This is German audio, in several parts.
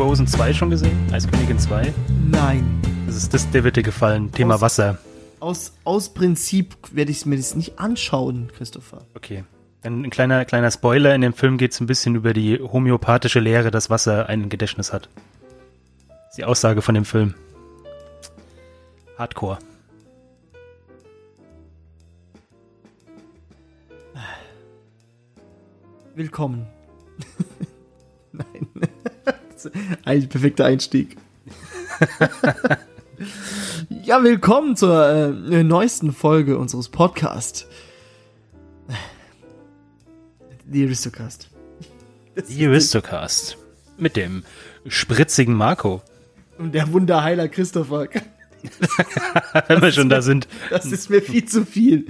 Frozen 2 schon gesehen? Eiskönigin 2? Nein. Das ist das, der wird dir gefallen. Thema Aus- Wasser. Aus, aus Prinzip werde ich mir das nicht anschauen, Christopher. Okay. Dann ein kleiner, kleiner Spoiler. In dem Film geht es ein bisschen über die homöopathische Lehre, dass Wasser ein Gedächtnis hat. Das ist die Aussage von dem Film. Hardcore. Willkommen. Nein. Ist Ein perfekter Einstieg. ja, willkommen zur äh, neuesten Folge unseres Podcasts. The Aristocast. The Aristocast. Mit dem spritzigen Marco. Und der Wunderheiler Christopher. Wenn wir schon da sind. Das ist mir viel zu viel.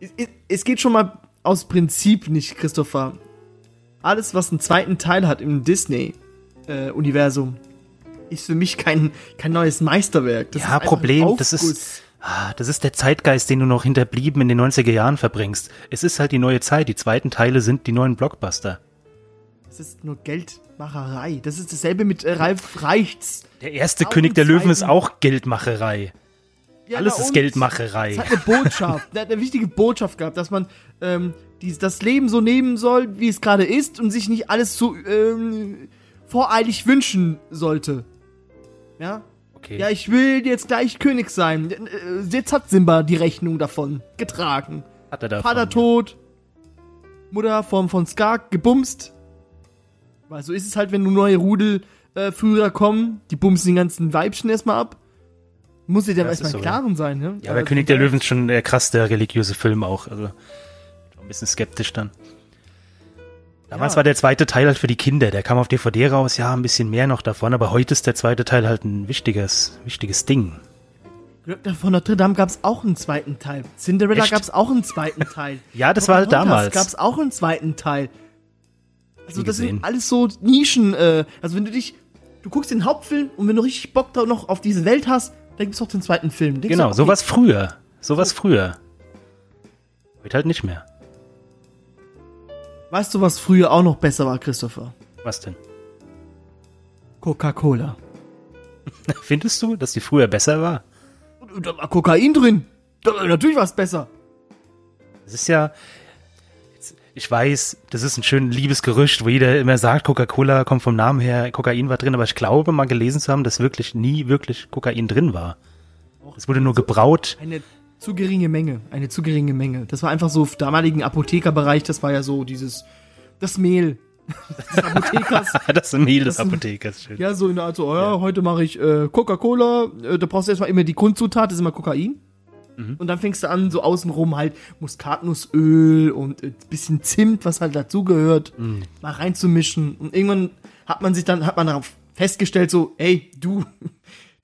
Es- Es geht schon mal aus Prinzip nicht, Christopher. Alles, was einen zweiten Teil hat im Disney-Universum, ist für mich kein, kein neues Meisterwerk. Das Ja, Problem, das ist, ah, das ist der Zeitgeist, den du noch hinterblieben in den 90er Jahren verbringst. Es ist halt die neue Zeit. Die zweiten Teile sind die neuen Blockbuster. Das ist nur Geldmacherei. Das ist dasselbe mit äh, Ralf Reichts. Der erste König der Löwen ist auch Geldmacherei. Ja, Alles ist? Geldmacherei. Es hat eine Botschaft, eine wichtige Botschaft gehabt, dass man ähm, dies, das Leben so nehmen soll, wie es gerade ist und sich nicht alles so ähm, voreilig wünschen sollte. Ja? Okay. Ja, ich will jetzt gleich König sein. Äh, Jetzt hat Simba die Rechnung davon getragen. hat er davon. Vater tot, Mutter von, von Scar gebumst. Weil so ist es halt, wenn nur neue Rudel äh, kommen, die bumsen den ganzen Weibchen erstmal ab. Muss dir dann Ja, erstmal im Klaren sein, ne? Ja, aber Also, König der Löwen ist schon der krass der religiöse Film auch. Also ein bisschen skeptisch dann. Damals Ja. war der zweite Teil halt für die Kinder. Der kam auf DVD raus, ja, ein bisschen mehr noch davon, aber heute ist der zweite Teil halt ein wichtiges, wichtiges Ding. Glöckner von Notre Dame gab's auch einen zweiten Teil. Cinderella Echt? gab's auch einen zweiten Teil. Ja, das war halt damals. gab's auch einen zweiten Teil. Also das gesehen. sind alles so Nischen. Äh, also wenn du dich, du guckst den Hauptfilm und wenn du richtig Bock da noch auf diese Welt hast, dann gibt's auch den zweiten Film. Denkst Genau, du, okay, sowas früher. Sowas früher. Heute halt nicht mehr. Weißt du, was früher auch noch besser war, Christopher? Was denn? Coca-Cola. Findest du, dass die früher besser war? Da war Kokain drin. Da war natürlich was besser. Das ist ja. Ich weiß, das ist ein schön liebes Gerücht, wo jeder immer sagt, Coca-Cola kommt vom Namen her, Kokain war drin, aber ich glaube mal gelesen zu haben, dass wirklich nie wirklich Kokain drin war. Es wurde nur gebraut. Eine zu geringe Menge. Eine zu geringe Menge. Das war einfach so im damaligen Apothekerbereich, das war ja so dieses, das Mehl des Apothekers. Das Mehl des Das Apothekers. Schön. Ja, so in der Art so, oh ja, heute mache ich äh, Coca-Cola, äh, da brauchst du erstmal immer die Grundzutat, das ist immer Kokain. Mhm. Und dann fängst du an, so außenrum halt Muskatnussöl und ein bisschen Zimt, was halt dazugehört, Mhm. mal reinzumischen. Und irgendwann hat man sich dann, hat man darauf festgestellt, so, ey, du,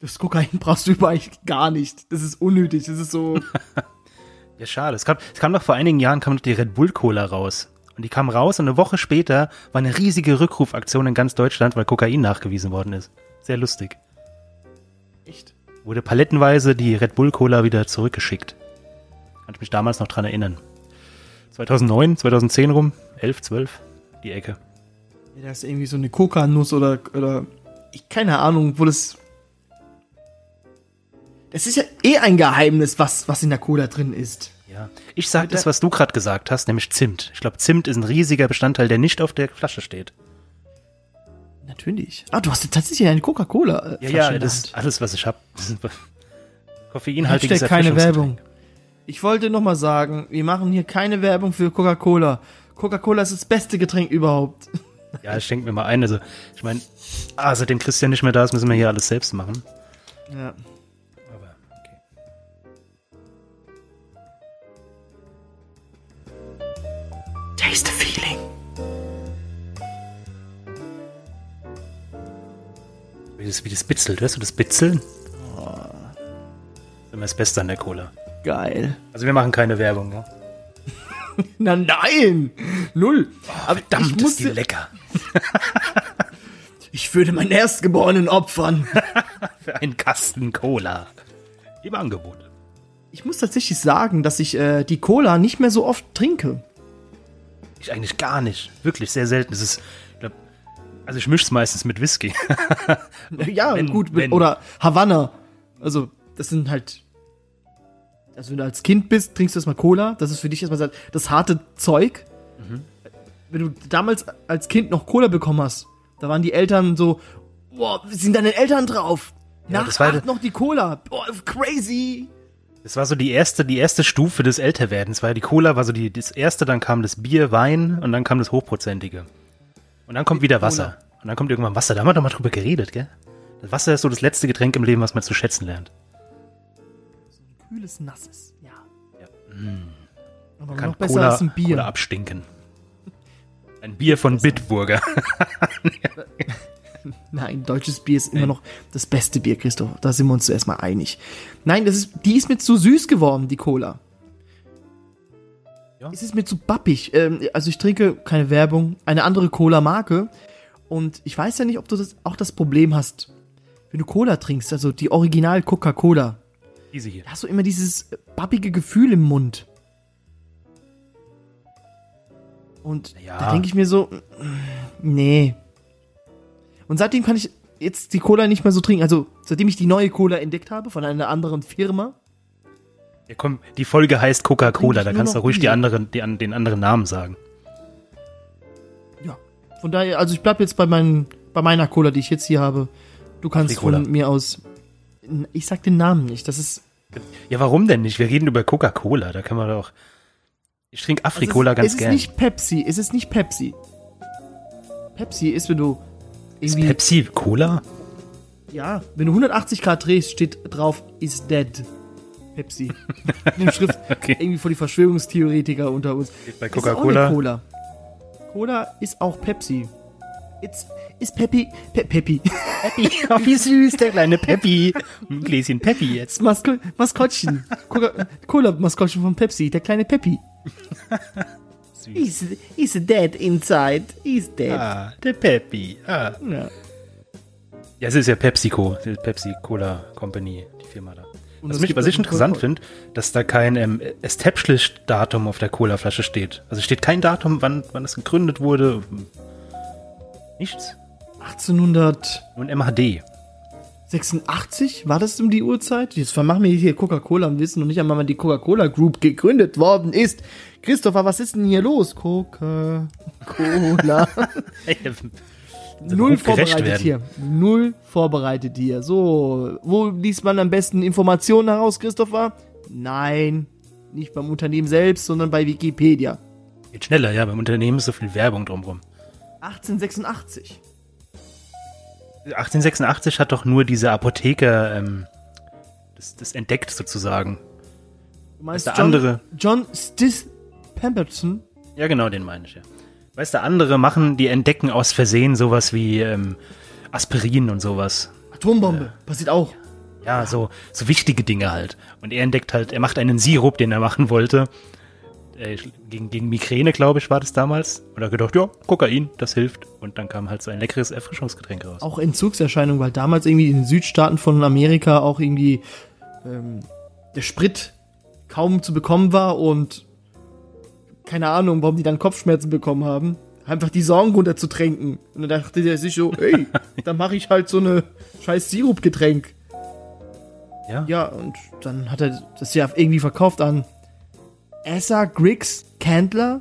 das Kokain brauchst du überall gar nicht. Das ist unnötig. Das ist so, Ja, schade. Es kam, es kam doch vor einigen Jahren kam doch die Red Bull Cola raus. Und die kam raus und eine Woche später war eine riesige Rückrufaktion in ganz Deutschland, weil Kokain nachgewiesen worden ist. Sehr lustig. echt. Wurde palettenweise die Red Bull Cola wieder zurückgeschickt. Kann ich mich damals noch dran erinnern. 2009, 2010 rum, 11, 12, die Ecke. Ja, da ist irgendwie so eine Kokanuss oder, oder, ich, keine Ahnung, wo das, das ist ja eh ein Geheimnis, was, was in der Cola drin ist. Ja. Ich sag Mit das, was du gerade gesagt hast, nämlich Zimt. Ich glaube, Zimt ist ein riesiger Bestandteil, der nicht auf der Flasche steht. Natürlich. Ah, du hast tatsächlich eine Coca-Cola. Äh, Ja, ja, in der das Hand. ist alles, was ich habe. Koffeinhaltiges keine. Werbung. Ich wollte noch mal sagen, wir machen hier keine Werbung für Coca-Cola. Coca-Cola ist das beste Getränk überhaupt. Ja, ich schenke mir mal ein. Also, ich meine, ah, seitdem Christian nicht mehr da ist, müssen wir hier alles selbst machen. Ja. Taste the feeling. Wie das, wie das bitzelt. Hörst du das Bitzeln? Das ist immer das Beste an der Cola. Geil. Also, wir machen keine Werbung, ja? Na nein, null. Aber Verdammt, ich ist die lecker. ich würde meinen Erstgeborenen opfern. Für einen Kasten Cola. Im Angebot. Ich muss tatsächlich sagen, dass ich äh, die Cola nicht mehr so oft trinke. Ich eigentlich gar nicht. Wirklich sehr selten. Das ist, ich glaub, Also ich misch's meistens mit Whisky. ja, Wenn- gut. wenn. Oder Havanna. Also, das sind halt. Also, wenn du als Kind bist, trinkst du erstmal Cola. Das ist für dich erstmal das harte Zeug. Mhm. Wenn du damals als Kind noch Cola bekommen hast, da waren die Eltern so, boah, sind deine Eltern drauf? Ja, Nach das war- acht noch die Cola. Boah, crazy. Das war so die erste, die erste Stufe des Älterwerdens. War die Cola war so die, das erste, dann kam das Bier, Wein und dann kam das Hochprozentige. Und dann kommt wieder Wasser. Und dann kommt irgendwann Wasser. Da haben wir doch mal drüber geredet, gell? Das Wasser ist so das letzte Getränk im Leben, was man zu schätzen lernt. Kühles, nasses. Ja. Ja. Aber Kann noch besser Cola, als ein Bier. Cola abstinken. Ein Bier von Bitburger. Nein, deutsches Bier ist immer noch das beste Bier, Christoph. Da sind wir uns zuerst mal einig. Nein, das ist, die ist mir zu süß geworden, die Cola. Ja. Es ist mir zu bappig. Ähm, also ich trinke keine Werbung, eine andere Cola-Marke. Und ich weiß ja nicht, ob du das, auch das Problem hast, wenn du Cola trinkst, also die Original Coca-Cola. Easy hier. Da hast du immer dieses bappige Gefühl im Mund. Und Ja. da denke ich mir so, mm, nee. Und seitdem kann ich jetzt die Cola nicht mehr so trinken. Also seitdem ich die neue Cola entdeckt habe von einer anderen Firma. Ja, komm, die Folge heißt Coca-Cola. Da kannst du ruhig die anderen, die, den anderen Namen sagen. Ja. Von daher, also ich bleib jetzt bei, meinen, bei meiner Cola, die ich jetzt hier habe. Du kannst von mir aus. Ich sag den Namen nicht. Das ist. Ja, warum denn nicht? Wir reden über Coca-Cola. Da können wir doch. Ich trinke Also Afri-Cola es, ganz es ist gern. nicht Pepsi. Es ist nicht Pepsi. Pepsi ist, wenn du Ist irgendwie. Pepsi Cola? Ja, wenn du 180 Grad drehst, steht drauf, is dead. Pepsi. Eine Schrift Okay. irgendwie vor die Verschwörungstheoretiker unter uns. Bei Ist Coca-Cola. Cola. Cola ist auch Pepsi. It's, ist Peppi, Pe Peppi. Peppi. Oh, wie süß, der kleine Peppi. Ein Gläschen Peppi jetzt. Masko Maskottchen. Cola-Maskottchen von Pepsi, der kleine Peppi. süß. He's, he's dead inside. He's dead. Ah, der Peppy. Ah. Ja. ja, es ist ja PepsiCo, Pepsi Cola Company, die Firma da. Und was, mich, was ich also interessant finde, dass da kein ähm, Established-Datum auf der Cola-Flasche steht. Also steht kein Datum, wann, wann es gegründet wurde. Nichts. 1800. Und MHD. 86 war das um die Uhrzeit? Jetzt vermachen wir hier Coca-Cola und wissen noch nicht einmal, wann die Coca-Cola Group gegründet worden ist. Christopher, was ist denn hier los? Coca-Cola. Null vorbereitet hier. Null vorbereitet hier. So, wo liest man am besten Informationen heraus, Christopher? Nein, nicht beim Unternehmen selbst, sondern bei Wikipedia. Geht schneller, ja, beim Unternehmen ist so viel Werbung drumrum. 1886. 1886 hat doch nur dieser Apotheker ähm, das, das entdeckt sozusagen. Du meinst der John, andere. John Stith Pemberton? Ja, genau, den meine ich, ja. Weißt du, andere machen, die entdecken aus Versehen sowas wie ähm, Aspirin und sowas. Atombombe. Passiert auch. Ja, so, so wichtige Dinge halt. Und er entdeckt halt, er macht einen Sirup, den er machen wollte. Äh, gegen, gegen Migräne, glaube ich, war das damals. Und er hat gedacht, ja, Kokain, das hilft. Und dann kam halt so ein leckeres Erfrischungsgetränk raus. Auch Entzugserscheinung, weil damals irgendwie in den Südstaaten von Amerika auch irgendwie ähm, der Sprit kaum zu bekommen war und keine Ahnung, warum die dann Kopfschmerzen bekommen haben. Einfach die Sorgen runterzutränken. Und dann dachte der sich so, ey, dann mache ich halt so eine scheiß Sirupgetränk. Ja. Ja, und dann hat er das ja irgendwie verkauft an Asa Griggs Candler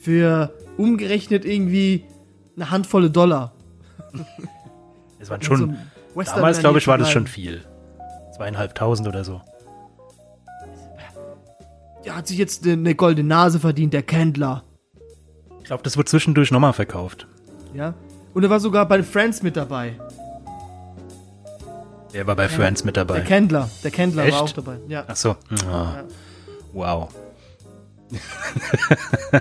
für umgerechnet irgendwie eine Handvolle Dollar. Es waren So schon, ein Western damals glaube ich, war das schon viel. Zweieinhalbtausend oder so. Der hat sich jetzt eine goldene Nase verdient, der Candler. Ich glaube, das wird zwischendurch nochmal verkauft. Ja. Und er war sogar bei Friends mit dabei. Der war bei Friends mit Der dabei. Candler. Der Candler Echt? war auch dabei. Ja. Ach so. Oh. Wow.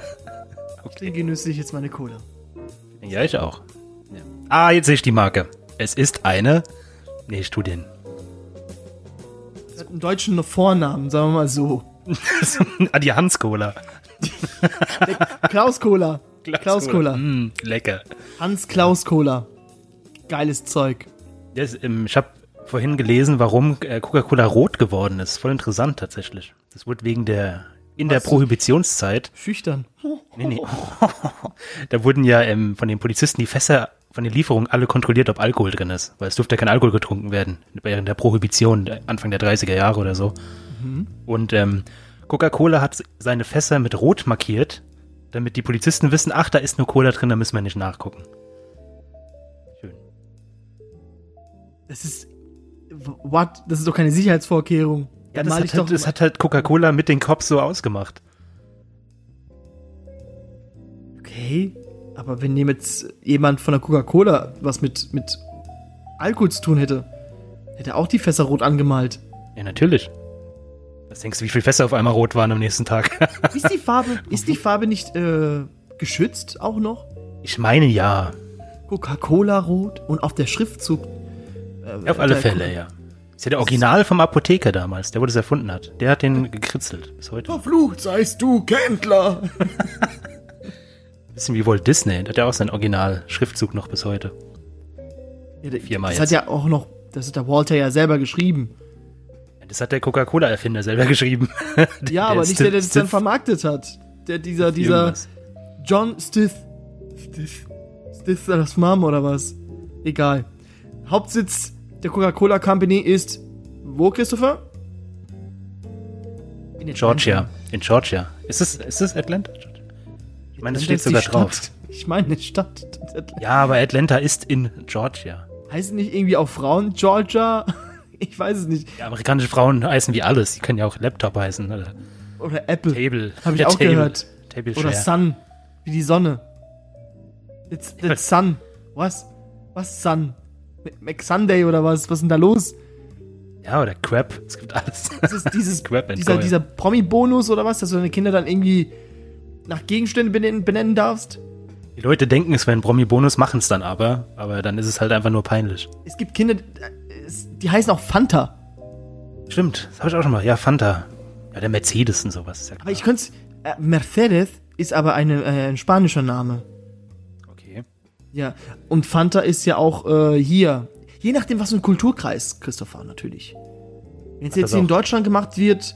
Den genüsse ich jetzt meine Cola. Ja, ich auch. Ja. Ah, jetzt sehe ich die Marke. Es ist eine. Nee, ich tu den. Das hat einen deutschen Vornamen, sagen wir mal so. ah, die Hans-Cola. Klaus Cola. Klaus Cola. Mm, lecker. Hans Klaus Cola. Geiles Zeug. Das, ähm, ich habe vorhin gelesen, warum äh, Coca-Cola rot geworden ist. Voll interessant tatsächlich. Das wurde wegen der in der Was? Prohibitionszeit, Schüchtern. nee, nee, da wurden ja ähm, von den Polizisten die Fässer von den Lieferungen alle kontrolliert, ob Alkohol drin ist, weil es durfte ja kein Alkohol getrunken werden während der Prohibition der- Anfang der 30er Jahre oder so. Und ähm, Coca-Cola hat seine Fässer mit Rot markiert, damit die Polizisten wissen, ach, da ist nur Cola drin, da müssen wir nicht nachgucken. Schön. Das ist. What? Das ist doch keine Sicherheitsvorkehrung. Ja, das hat, halt, das hat halt Coca-Cola mit den Cops so ausgemacht. Okay, aber wenn jetzt jemand von der Coca-Cola was mit, mit Alkohol zu tun hätte, hätte er auch die Fässer rot angemalt. Ja, natürlich. Was denkst du, wie viele Fässer auf einmal rot waren am nächsten Tag? Ist die Farbe, ist die Farbe nicht äh, geschützt auch noch? ich meine ja. Coca-Cola rot und auf der Schriftzug. äh, auf alle Fälle, ja. Ist ja der Original vom Apotheker damals, der wo das erfunden hat. Der hat den gekritzelt bis heute. Verflucht seist du, Kendler! Bisschen wie Walt Disney, der hat ja auch seinen Original-Schriftzug noch bis heute. Ja, der- Viermal das jetzt. hat ja auch noch, das hat der Walter ja selber geschrieben. Das hat der Coca-Cola-Erfinder selber geschrieben. Ja, aber nicht der, der das dann vermarktet hat. Der, dieser, dieser Irgendwas. John Stith. Stith. Stith das Mom oder was? Egal. Hauptsitz der Coca-Cola Company ist wo, Christopher? In Atlanta. Georgia. In Georgia. Ist es, ist es Atlanta? Ich meine, das steht Atlanta sogar drauf. Ich meine, eine Stadt. Ja, aber Atlanta ist in Georgia. Heißen nicht irgendwie auch Frauen Georgia? Ich weiß es nicht. Ja, amerikanische Frauen heißen wie alles. Die können ja auch Laptop heißen oder Oder Apple. Table. Habe ich Ja, auch Table. gehört. Table Oder. Sun. Wie die Sonne. It's, it's Sun. Was? Was Sun? McSunday oder was? Was ist denn da los? Ja, oder Crap. Es gibt alles. Das ist dieses, dieser, dieser Promi-Bonus oder was, dass du deine Kinder dann irgendwie nach Gegenständen benennen, benennen darfst. Die Leute denken, es wäre ein Promi-Bonus, machen es dann aber. Aber dann ist es halt einfach nur peinlich. Es gibt Kinder, äh, es- die heißen auch Fanta. Stimmt, das habe ich auch schon mal. Ja, Fanta. Ja, der Mercedes und sowas. Ja Aber ich könnte äh, Mercedes ist aber eine, äh, ein spanischer Name. Ja, und Fanta ist ja auch äh, hier. Je nachdem, was für ein Kulturkreis, Christopher, natürlich. Wenn es jetzt hier in. Deutschland gemacht wird,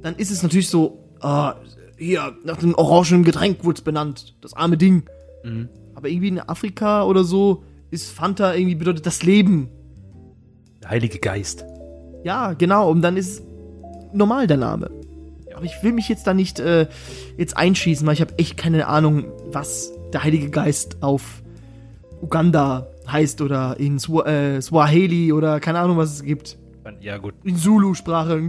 dann ist es natürlich so, ah, hier, nach dem orangenen Getränk wurde es benannt. Das arme Ding. Mhm. Aber irgendwie in Afrika oder so ist Fanta irgendwie bedeutet das Leben. Der Heilige Geist. Ja, genau. Und dann ist normal der Name. Aber ich will mich jetzt da nicht äh, jetzt einschießen, weil ich habe echt keine Ahnung, was der Heilige Geist auf Uganda heißt oder in Swa äh, Swahili oder keine Ahnung, was es gibt. Ja, gut. In Zulu-Sprache.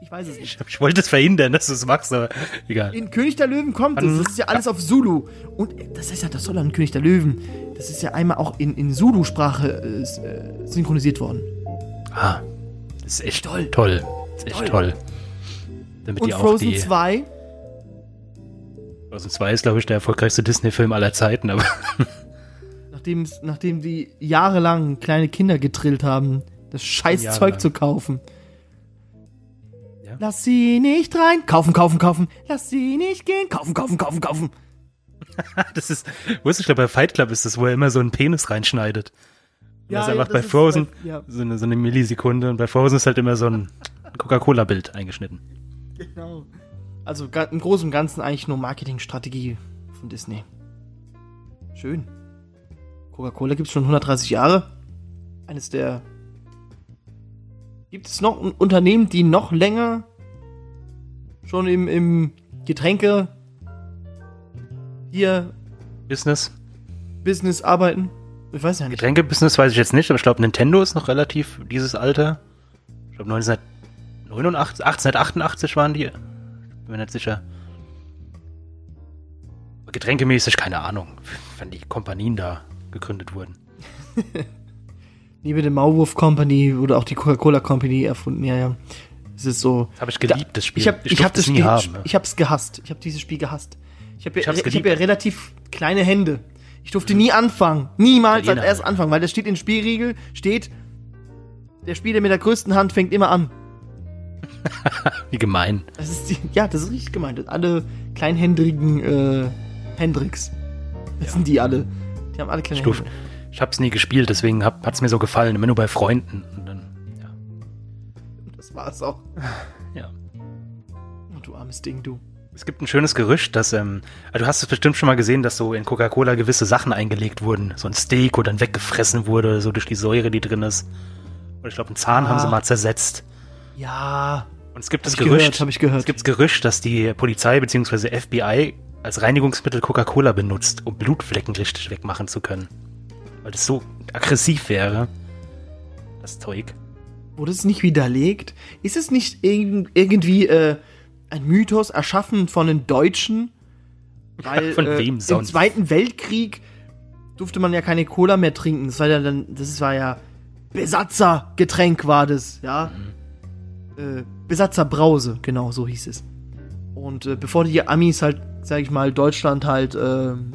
Ich weiß es nicht. Ich, ich wollte es verhindern, dass du es machst, aber egal. In König der Löwen kommt es. Das ist ja alles auf Zulu. Und äh, das ist ja das Soll an König der Löwen. Das ist ja einmal auch in, in Zulu-Sprache äh, synchronisiert worden. Ah, das ist echt Toll. toll. Das ist echt Toll. toll. Damit Und Frozen die. 2 Frozen 2 ist, glaube ich, der erfolgreichste Disney-Film aller Zeiten, aber Nachdem, nachdem die jahrelang kleine Kinder getrillt haben, das scheiß Zeug zu kaufen. Ja. Lass sie nicht rein. Kaufen, kaufen, kaufen. Lass sie nicht gehen. Kaufen, kaufen, kaufen, kaufen. das ist. Wusste ich, glaube, bei Fight Club ist das, wo er immer so einen Penis reinschneidet. Und das ist einfach das bei ist Frozen bei- ja, so, eine, so eine Millisekunde und bei Frozen ist halt immer so ein Coca-Cola-Bild eingeschnitten. genau. Also im Großen und Ganzen eigentlich nur Marketingstrategie von Disney. Schön. Coca-Cola gibt es schon 130 Jahre. Eines der. Gibt es noch ein Unternehmen, die noch länger schon im, im Getränke hier Business. Business arbeiten? Ich weiß ja nicht. Getränke-Business weiß ich jetzt nicht, aber ich glaube, Nintendo ist noch relativ dieses Alter. Ich glaube, 1989, 1888 waren die. Bin mir nicht sicher. Aber getränkemäßig keine Ahnung, wenn die Kompanien da gegründet wurden. Neben der Maulwurf Company wurde auch die Coca-Cola Company erfunden. Ja, ja. Es ist so. Das habe ich geliebt, das Spiel. Ich habe ich hab das es nie Spiel, haben. ne? ich hab's gehasst. Ich habe dieses Spiel gehasst. Ich habe Ich ja, ich hab ja relativ kleine Hände. Ich durfte nie anfangen. Niemals als Italiener. erst anfangen, weil das steht in Spielriegel, steht, der Spieler mit der größten Hand fängt immer an. Wie gemein. Das ist ja, das ist richtig gemeint. Alle kleinhändrigen äh, Hendrix. Das sind die alle. Die haben alle kleine Hände. ich habe es nie gespielt, deswegen hat es mir so gefallen. Immer nur bei Freunden. Und dann, ja. Das war's auch. ja. Armes Ding, du. Es gibt ein schönes Gerücht, dass, ähm, also du hast es bestimmt schon mal gesehen, dass so in Coca-Cola gewisse Sachen eingelegt wurden. So ein Steak, wo dann weggefressen wurde, so durch die Säure, die drin ist. Und ich glaube, einen Zahn Ah. haben sie mal zersetzt. Ja. Und es gibt das gehört, Gerücht, ich gehört. es gibt das Gerücht, dass die Polizei bzw. FBI als Reinigungsmittel Coca-Cola benutzt, um Blutflecken richtig wegmachen zu können. Weil das so aggressiv wäre. Das Zeug. Wurde es nicht widerlegt? Ist es nicht irg irgendwie äh, ein Mythos erschaffen von den Deutschen? Weil Von äh, wem im sonst? Zweiten Weltkrieg durfte man ja keine Cola mehr trinken. Das war ja dann, das war ja Besatzergetränk war das, ja. Mhm. Äh, Besatzerbrause, genau, so hieß es. Und äh, bevor die Amis halt, sag ich mal, Deutschland halt ähm,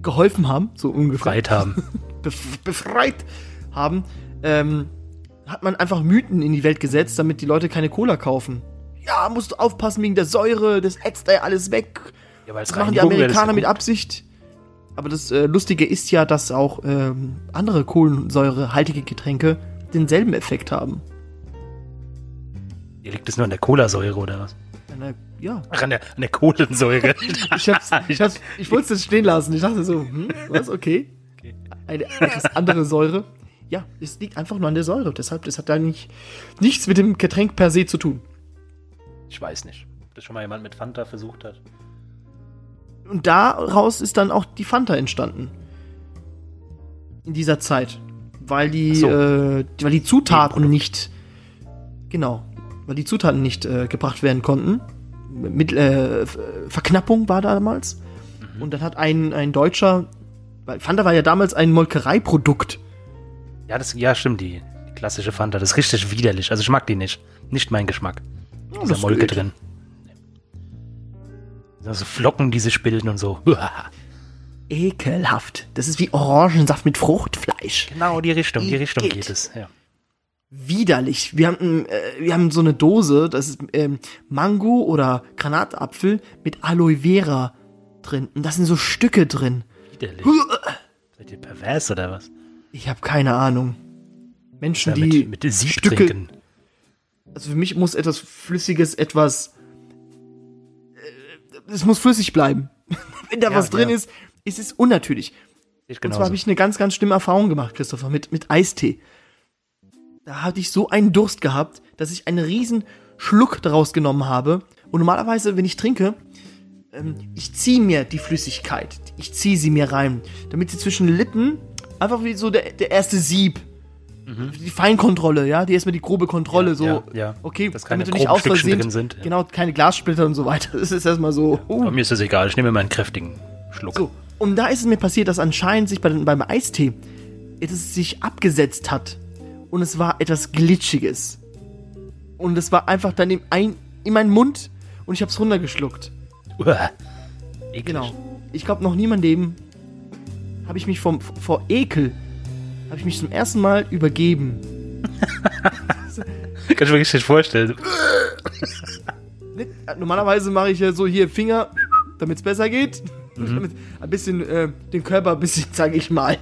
geholfen haben, so ungefähr Freit haben. bef befreit haben, ähm, hat man einfach Mythen in die Welt gesetzt, damit die Leute keine Cola kaufen. Ja, musst du aufpassen wegen der Säure, das ätzt ja alles weg. Ja, weil Das machen die Amerikaner mit. Absicht. Aber das äh, Lustige ist ja, dass auch ähm, andere kohlensäurehaltige Getränke denselben Effekt haben. Liegt es nur an der Colasäure oder was? Eine, ja, Ach, an der, an der Kohlensäure. ich hab's, ich hab's, ich wollte es stehen lassen. Ich dachte so, hm, was, okay. Okay. Eine etwas andere Säure. Ja, es liegt einfach nur an der Säure. Deshalb, das hat da nicht, nichts mit dem Getränk per se zu tun. Ich weiß nicht. Ob das schon mal jemand mit Fanta versucht hat. Und daraus ist dann auch die Fanta entstanden. In dieser Zeit. Weil die, so. äh, weil die Zutaten nicht. Genau. Weil die Zutaten nicht äh, gebracht werden konnten. Mit, äh, Verknappung war damals. Mhm. Und dann hat ein, ein Deutscher. Weil Fanta war ja damals ein Molkereiprodukt. Ja, das, ja, stimmt, die, die klassische Fanta. Das ist richtig widerlich. Also ich mag die nicht. Nicht mein Geschmack. Ja, Dieser Molke geht. drin. Nee. So Flocken, die sich bilden und so. Ekelhaft. Das ist wie Orangensaft mit Fruchtfleisch. Genau, die Richtung, die Richtung geht es. Ja. Widerlich. Wir haben, äh, wir haben so eine Dose, das ist ähm, Mango oder Granatapfel mit Aloe Vera drin. Und da sind so Stücke drin. Widerlich. Seid ihr pervers oder was? Ich habe keine Ahnung. Menschen, Ja, die mit, Sieb Stücke, trinken. also für mich muss etwas Flüssiges, etwas, äh, es muss flüssig bleiben. Wenn da Ja, was drin ja. ist, ist es unnatürlich. Ich Und zwar habe ich eine ganz, ganz schlimme Erfahrung gemacht, Christopher, mit, mit Eistee. Da hatte ich so einen Durst gehabt, dass ich einen riesen Schluck daraus genommen habe. Und normalerweise, wenn ich trinke, ähm, ich ziehe mir die Flüssigkeit. Ich ziehe sie mir rein. Damit sie zwischen den Lippen, einfach wie so der, der erste Sieb. Die Feinkontrolle, ja, die erstmal die grobe Kontrolle, Mhm. Ja, so, ja, ja. okay, Dass keine damit du nicht aus Versehen, sind, ja. genau, keine Glassplitter und so weiter. Das ist erstmal so, uh, Bei mir ist das egal. Ich nehme immer einen kräftigen Schluck. so, und da ist es mir passiert, dass anscheinend sich bei, beim Eistee es sich abgesetzt hat. Und es war etwas Glitschiges. Und es war einfach dann im ein, in meinen Mund und ich hab's runtergeschluckt. Uah. Genau. Ich glaube, noch nie in meinem Leben habe ich mich vom, vor Ekel, habe ich mich zum ersten Mal übergeben. Kann ich mir richtig vorstellen. Normalerweise mache ich ja so hier Finger, damit es besser geht. Mhm. Damit ein bisschen äh, den Körper ein bisschen, sage ich mal,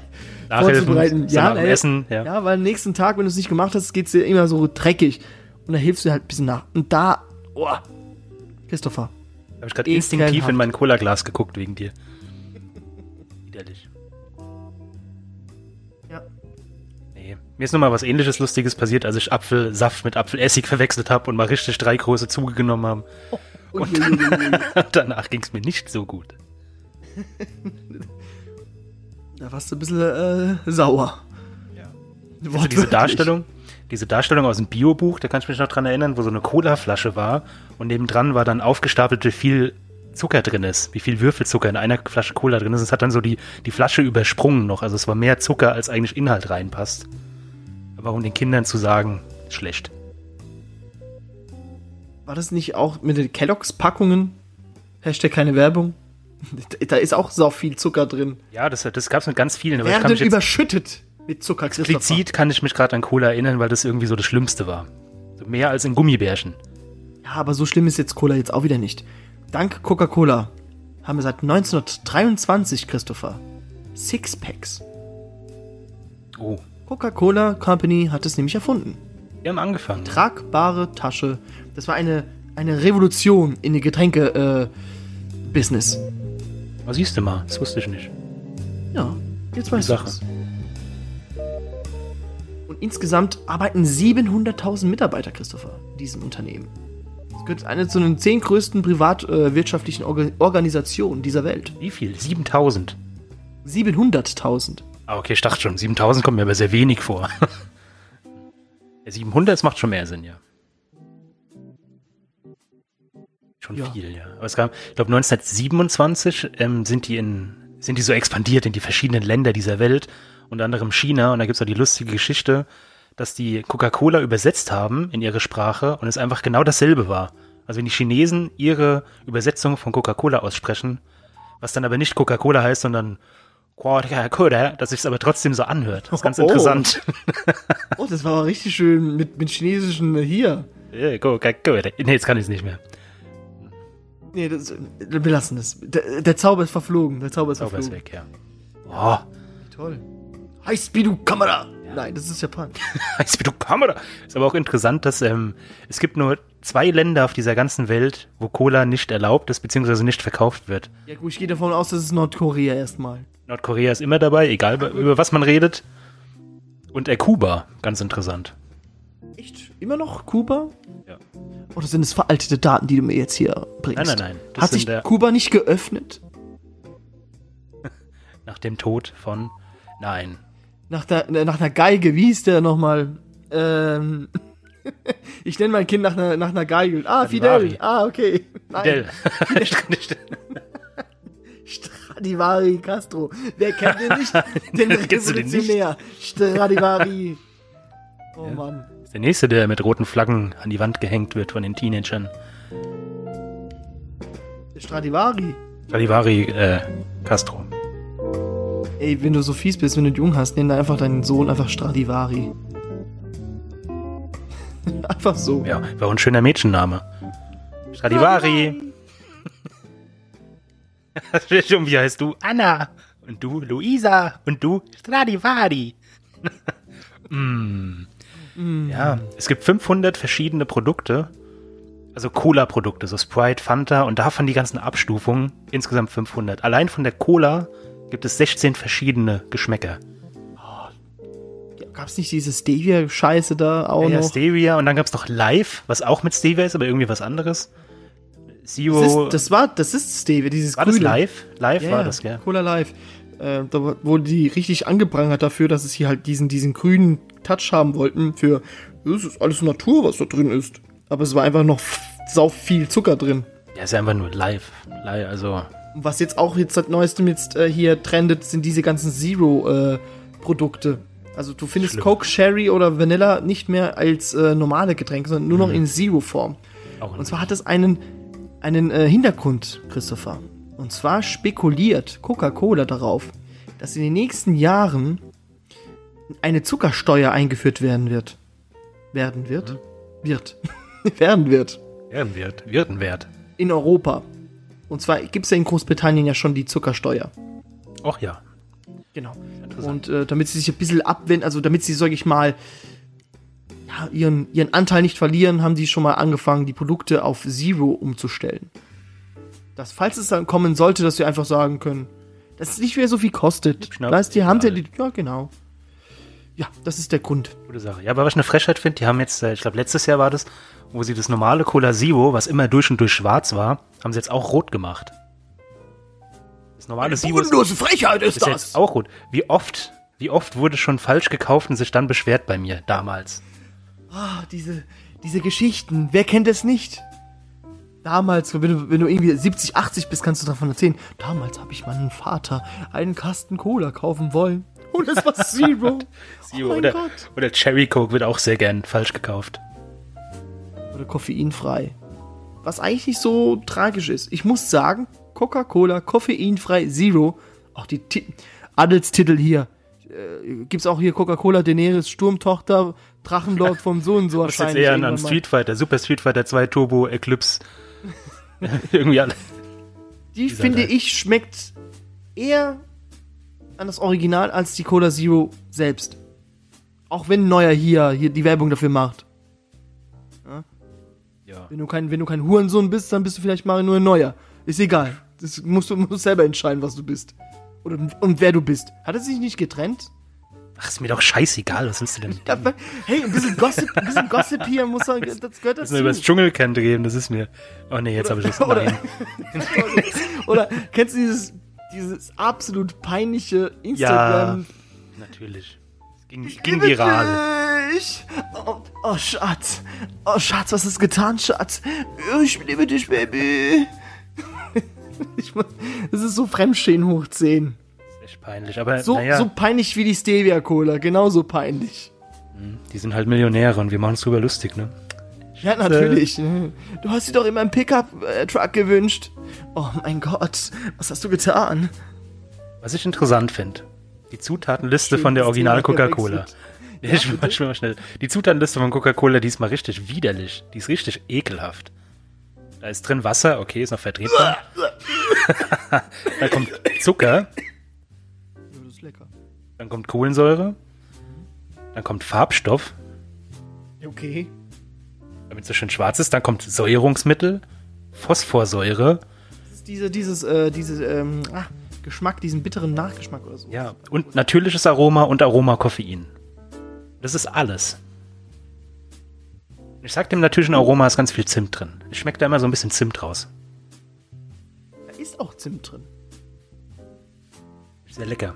vorzubereiten. dem ne, Essen, ja. ja, weil am nächsten Tag, wenn du es nicht gemacht hast, geht's dir immer so dreckig. Und da hilfst du halt ein bisschen nach. Und da, oh, Christopher, Habe ich gerade instinktiv in mein Cola-Glas geguckt wegen dir. Widerlich. ja, Nee. Mir ist noch mal was ähnliches Lustiges passiert, als ich Apfelsaft mit Apfelessig verwechselt habe und mal richtig drei große Züge genommen haben. Und danach ging es mir nicht so gut. da warst du ein bisschen äh, sauer. Ja. Also diese Darstellung, diese Darstellung aus dem Biobuch, da kann ich mich noch dran erinnern, wo so eine Cola-Flasche war und nebendran war dann aufgestapelt, wie viel Zucker drin ist, wie viel Würfelzucker in einer Flasche Cola drin ist. Es hat dann so die, die Flasche übersprungen noch. Also es war mehr Zucker, als eigentlich Inhalt reinpasst. Aber um den Kindern zu sagen, schlecht. War das nicht auch mit den Kelloggs-Packungen? Hashtag keine Werbung. Da ist auch so viel Zucker drin. Ja, das, das gab es mit ganz vielen. Aber ich Werden jetzt überschüttet mit Zucker. Christopher. explizit kann ich mich gerade an Cola erinnern, weil das irgendwie so das Schlimmste war. Mehr als in Gummibärchen. Ja, aber so schlimm ist jetzt Cola jetzt auch wieder nicht. Dank Coca-Cola haben wir seit 1923, Christopher, Sixpacks. Oh, Coca-Cola Company hat es nämlich erfunden. wir haben angefangen. Tragbare Tasche. Das war eine eine Revolution in den Getränke-Business. Was siehst du mal? Das wusste ich nicht. ja, jetzt weißt du es. Und insgesamt arbeiten 700.000 Mitarbeiter, Christopher, in diesem Unternehmen. Das gehört eine zu den zehn größten privatwirtschaftlichen Orga Organisationen dieser Welt. Wie viel? 7000. 700.000. Ah, okay, ich dachte schon, 7000 kommt mir aber sehr wenig vor. ja, 700, das macht schon mehr Sinn, ja. Schon Ja. viel, ja. Aber es gab, ich glaube, 1927 ähm, sind die in, sind die so expandiert in die verschiedenen Länder dieser Welt, unter anderem China, und da gibt's auch die lustige Geschichte, dass die Coca-Cola übersetzt haben in ihre Sprache und es einfach genau dasselbe war. Also wenn die Chinesen ihre Übersetzung von Coca-Cola aussprechen, was dann aber nicht Coca-Cola heißt, sondern Coca-Cola, dass sich's aber trotzdem so anhört. Das ist ganz Oh. interessant. Oh, das war aber richtig schön mit, mit chinesischen hier. Coca-Cola. Nee, jetzt kann ich es nicht mehr. Nee, das, wir lassen das. Der, der Zauber ist verflogen. Der Zauber ist Sauber ist verflogen. weg, ja. Oh, Toll. Highspeed-Kamera! Nein, das ist Japan. Highspeed Kamera. Ist aber auch interessant, dass ähm, es gibt nur zwei Länder auf dieser ganzen Welt, wo Cola nicht erlaubt ist, beziehungsweise nicht verkauft wird. Ja gut, ich gehe davon aus, das ist Nordkorea erstmal. Nordkorea ist immer dabei, egal über was man redet. Und äh, Kuba, ganz interessant. Echt? Immer noch Kuba? Ja. Oder sind es veraltete Daten, die du mir jetzt hier bringst? Nein, nein, nein. Das Hat sich Kuba nicht geöffnet? Nach dem Tod von. Nein. Nach, der, äh, nach einer Geige, wie hieß der nochmal? Ähm. ich nenne mein Kind nach einer, nach einer Geige. Ah, Stradivari. Fidel. Ah, okay. Nein. Del. Ich kann nicht- Stradivari Castro. Wer kennt den nicht? Den Kennst du den nicht? Revolutionär. Stradivari. Oh Mann. Der nächste, der mit roten Flaggen an die Wand gehängt wird von den Teenagern. Stradivari. Stradivari äh, Castro. Ey, wenn du so fies bist, wenn du jung hast, nenn einfach deinen Sohn einfach Stradivari. einfach so. Ja, war auch ein schöner Mädchenname. Stradivari. Und wie heißt du? Anna. Und du Luisa. Und du Stradivari. mm. Ja, es gibt 500 verschiedene Produkte. Also Cola-Produkte, so Sprite, Fanta und davon die ganzen Abstufungen. Insgesamt 500. Allein von der Cola gibt es 16 verschiedene Geschmäcker. Gab's nicht diese Stevia-Scheiße da auch Ja, noch? Stevia und dann gab es noch Live, was auch mit Stevia ist, aber irgendwie was anderes. Das, Zero. ist, das war, das ist Stevia, dieses war das grüne. live? Live Ja, war ja, das, ja. Cola Live. Äh, da wurde die richtig angeprangert dafür, dass es hier halt diesen, diesen grünen Touch haben wollten für, das ist alles Natur, was da drin ist. Aber es war einfach noch sau viel Zucker drin. Ja, ist ja einfach nur live. live also, was jetzt auch jetzt seit neuestem jetzt äh, hier trendet, sind diese ganzen Zero-Produkte. also du findest Schlimm. Coke, Sherry oder Vanilla nicht mehr als äh, normale Getränke, sondern nur noch Mhm. in Zero-Form. Und zwar hat es einen, einen äh, Hintergrund, Christopher. Und zwar spekuliert Coca-Cola darauf, dass in den nächsten Jahren eine Zuckersteuer eingeführt werden wird. Werden wird? Wird. werden wird. werden wird. Werden wert. In Europa. Und zwar gibt es ja in Großbritannien ja schon die Zuckersteuer. Och ja. Genau. Und äh, damit sie sich ein bisschen abwenden, also damit sie, sag ich mal, ja, ihren, ihren Anteil nicht verlieren, haben die schon mal angefangen, die Produkte auf Zero umzustellen. Dass, falls es dann kommen sollte, dass sie einfach sagen können, dass es nicht mehr so viel kostet. Schnapp, Weißt du, die egal. die, ja, genau. Ja, das ist der Grund. Gute Sache. Ja, aber was ich eine Frechheit finde, die haben jetzt, äh, ich glaube letztes Jahr war das, wo sie das normale Cola Zero, was immer durch und durch schwarz war, haben sie jetzt auch rot gemacht. Das normale Zero ist, Frechheit ist ist jetzt auch rot. Wie oft, wie oft wurde schon falsch gekauft und sich dann beschwert bei mir damals? Ah, diese, diese Geschichten, wer kennt es nicht? Damals, wenn du, wenn du irgendwie 70, 80 bist, kannst du davon erzählen. Damals habe ich meinem Vater einen Kasten Cola kaufen wollen. Und es war Zero. Zero oh oder, Gott. oder Cherry Coke wird auch sehr gern falsch gekauft. Oder koffeinfrei. Was eigentlich nicht so tragisch ist. Ich muss sagen, Coca-Cola, koffeinfrei, Zero. Auch die Ti Adelstitel hier. Äh, gibt's auch hier Coca-Cola, Daenerys, Sturmtochter, Drachenlord vom so und so Das ist jetzt eher an. Street Fighter, Super Street Fighter 2 Turbo, Eclipse. Irgendwie alle. Die Dieser finde Teil. ich schmeckt eher an das Original als die Cola Zero selbst. Auch wenn ein neuer hier, hier die Werbung dafür macht. Ja. Ja. Wenn du kein, wenn du kein Hurensohn bist, dann bist du vielleicht Manuel Neuer. Ist egal. Das musst du musst selber entscheiden, was du bist. Oder, und wer du bist. Hat er sich nicht getrennt? Ach, ist mir doch scheißegal, was willst du denn? Ja, hey, ein bisschen Gossip, ein bisschen Gossip hier muss er, das gehört Das dazu. mir über das Dschungelcamp reden, das ist mir. Oh nee, jetzt habe ich das. Oder-. Oder kennst du dieses, dieses absolut peinliche Ja, Instagram? natürlich. Es ging, ging viral. Dich. Oh, oh, Schatz. Oh, Schatz, was hast du getan, Schatz? Ich liebe dich, Baby. Ich, muss- das ist so Fremdschäden hoch 10. Peinlich. Aber So, naja, so peinlich wie die Stevia-Cola. Genauso peinlich. die sind halt Millionäre und wir machen uns drüber lustig, ne? Ja, natürlich. Du hast dir doch immer einen Pickup-Truck gewünscht. Oh mein Gott, was hast du getan? Was ich interessant finde, die Zutatenliste Schön, von der Original Coca-Cola. Ja, Ja, ich mal, mal schnell. Die Zutatenliste von Coca-Cola, die ist mal richtig widerlich. Die ist richtig ekelhaft. Da ist drin Wasser, okay, ist noch vertretbar. dann kommt Zucker. Dann kommt Kohlensäure, dann kommt Farbstoff, Okay. damit es so schön schwarz ist, dann kommt Säuerungsmittel, Phosphorsäure, Das ist diese, dieses, äh, diese, ähm, ah, Geschmack, diesen bitteren Nachgeschmack oder so. ja, und natürliches Aroma und Aroma Koffein. Das ist alles. Ich sag dem natürlichen Aroma ist ganz viel Zimt drin. Ich schmeckt da immer so ein bisschen Zimt raus. Da ist auch Zimt drin. Sehr lecker.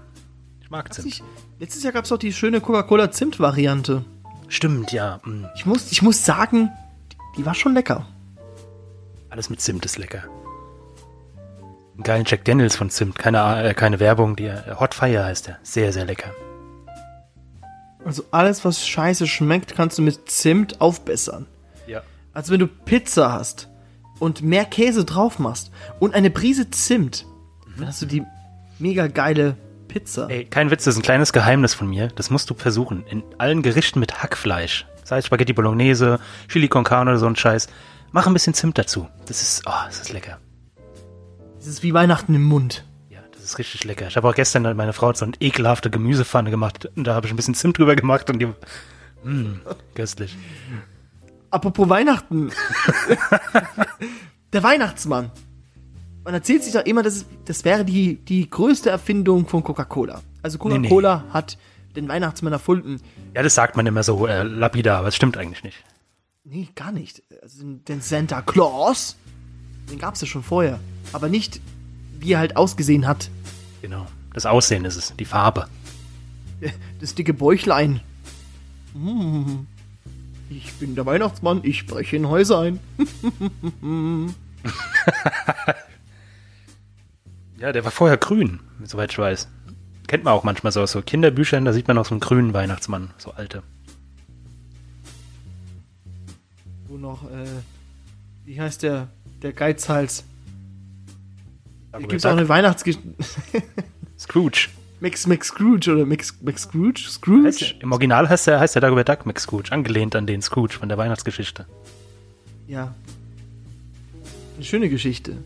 Ich mag Zimt. nicht- Letztes Jahr gab es doch die schöne Coca-Cola Zimt-Variante. Stimmt, ja. mm. Ich muss, ich muss sagen, die, die war schon lecker. Alles mit Zimt ist lecker. Einen geilen Jack Daniels von Zimt. Keine, äh, keine Werbung. Die, äh, Hot Fire heißt der. Sehr, sehr lecker. Also alles, was scheiße schmeckt, kannst du mit Zimt aufbessern. Ja. Also wenn du Pizza hast und mehr Käse drauf machst und eine Prise Zimt, dann hast du die mega geile Pizza. Ey, kein Witz, das ist ein kleines Geheimnis von mir. Das musst du versuchen. In allen Gerichten mit Hackfleisch. Sei es Spaghetti Bolognese, Chili con Carne oder so ein Scheiß. Mach ein bisschen Zimt dazu. Das ist, oh, das ist lecker. Das ist wie Weihnachten im Mund. Ja, das ist richtig lecker. Ich habe auch gestern mit meiner Frau so eine ekelhafte Gemüsepfanne gemacht. Und da habe ich ein bisschen Zimt drüber gemacht und die, mh, köstlich. Apropos Weihnachten. Der Weihnachtsmann. Man erzählt sich doch immer, das, das wäre die, die größte Erfindung von Coca-Cola. Also Nee, nee. Coca-Cola hat den Weihnachtsmann erfunden. Ja, das sagt man immer so äh, lapidar, aber es stimmt eigentlich nicht. Nee, gar nicht. Also den- den Santa Claus, den gab es ja schon vorher. Aber nicht, wie er halt ausgesehen hat. Genau. Das Aussehen ist es, die Farbe. Das dicke Bäuchlein. Mm. Ich bin der Weihnachtsmann, ich breche in Häuser ein. Ja, der war vorher grün, soweit ich weiß. Kennt man auch manchmal so aus so Kinderbüchern, da sieht man noch so einen grünen Weihnachtsmann, so alte. Wo noch, äh, wie heißt der, der Geizhals? Da gibt es auch eine Weihnachtsgeschichte. Scrooge. Max, Max Scrooge oder Max, Max Scrooge? Heißt Scrooge? der, Im Original heißt der, heißt der Dagobert Duck Mac Scrooge, angelehnt an den Scrooge von der Weihnachtsgeschichte. Ja. Eine schöne Geschichte.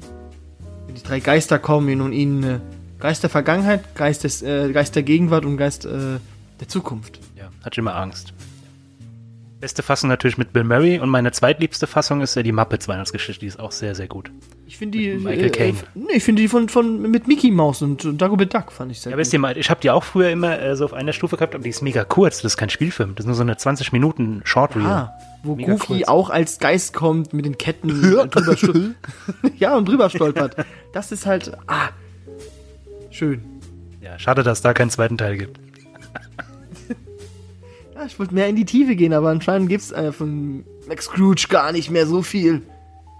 Die drei Geister kommen und ihnen äh, Geist der Vergangenheit, Geist, des, äh, Geist der Gegenwart und Geist äh, der Zukunft. Ja, ich immer Angst. Beste Fassung natürlich mit Bill Murray und meine zweitliebste Fassung ist ja die Muppets Weihnachtsgeschichte, die ist auch sehr, sehr gut. Ich finde die. Michael äh, Caine. äh, nee, ich finde die von, von mit Mickey Mouse und, und Dagobert Duck fand ich sehr Ja, gut. wisst ihr mal, ich habe die auch früher immer äh, so auf einer Stufe gehabt, aber die ist mega kurz, das ist kein Spielfilm, das ist nur so eine 20 Minuten Short Reel. Ah, wo Mega Goofy kurz. auch als Geist kommt mit den Ketten drüber stolpert. ja, und drüber stolpert. Das ist halt. Ah. Schön. Ja, schade, dass es da keinen zweiten Teil gibt. Ja, ich wollte mehr in die Tiefe gehen, aber anscheinend gibt's äh, von Max Scrooge gar nicht mehr so viel.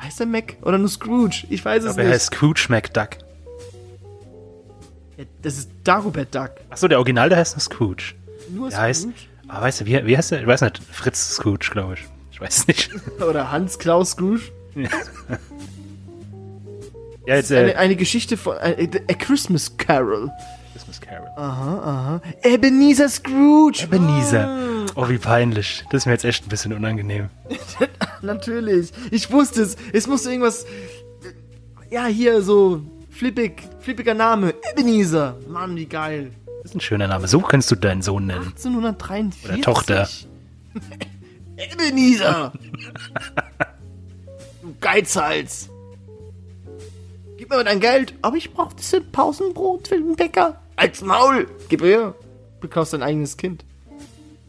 Heißt der Mac oder nur Scrooge? Ich weiß es Aber er nicht. heißt Scrooge McDuck. Ja, das ist Dagobert Duck. Achso, der Original, der heißt nur Scrooge. Nur Der heißt, Scrooge? ah, weißt du, wie, wie heißt der? Ich weiß nicht, Fritz Scrooge, glaube ich. Ich weiß es nicht. Oder Hans-Klaus Scrooge. Ja, jetzt, Eine, äh, eine Geschichte von äh, A Christmas Carol. Christmas Carol. Aha, aha. Ebenezer Scrooge. Ebenezer. Oh, wie peinlich. Das ist mir jetzt echt ein bisschen unangenehm. Natürlich. Ich wusste es. Es musste irgendwas. Ja, hier so flippig, flippiger Name. Ebenezer. Mann, wie geil. Das ist ein schöner Name. So kannst du deinen Sohn nennen. 1843. Oder Tochter. Ebenezer. Geizhals. Gib mir mal dein Geld. Aber ich brauch das Pausenbrot für den Bäcker. Als Maul. Gib her. Du beklaust dein eigenes Kind.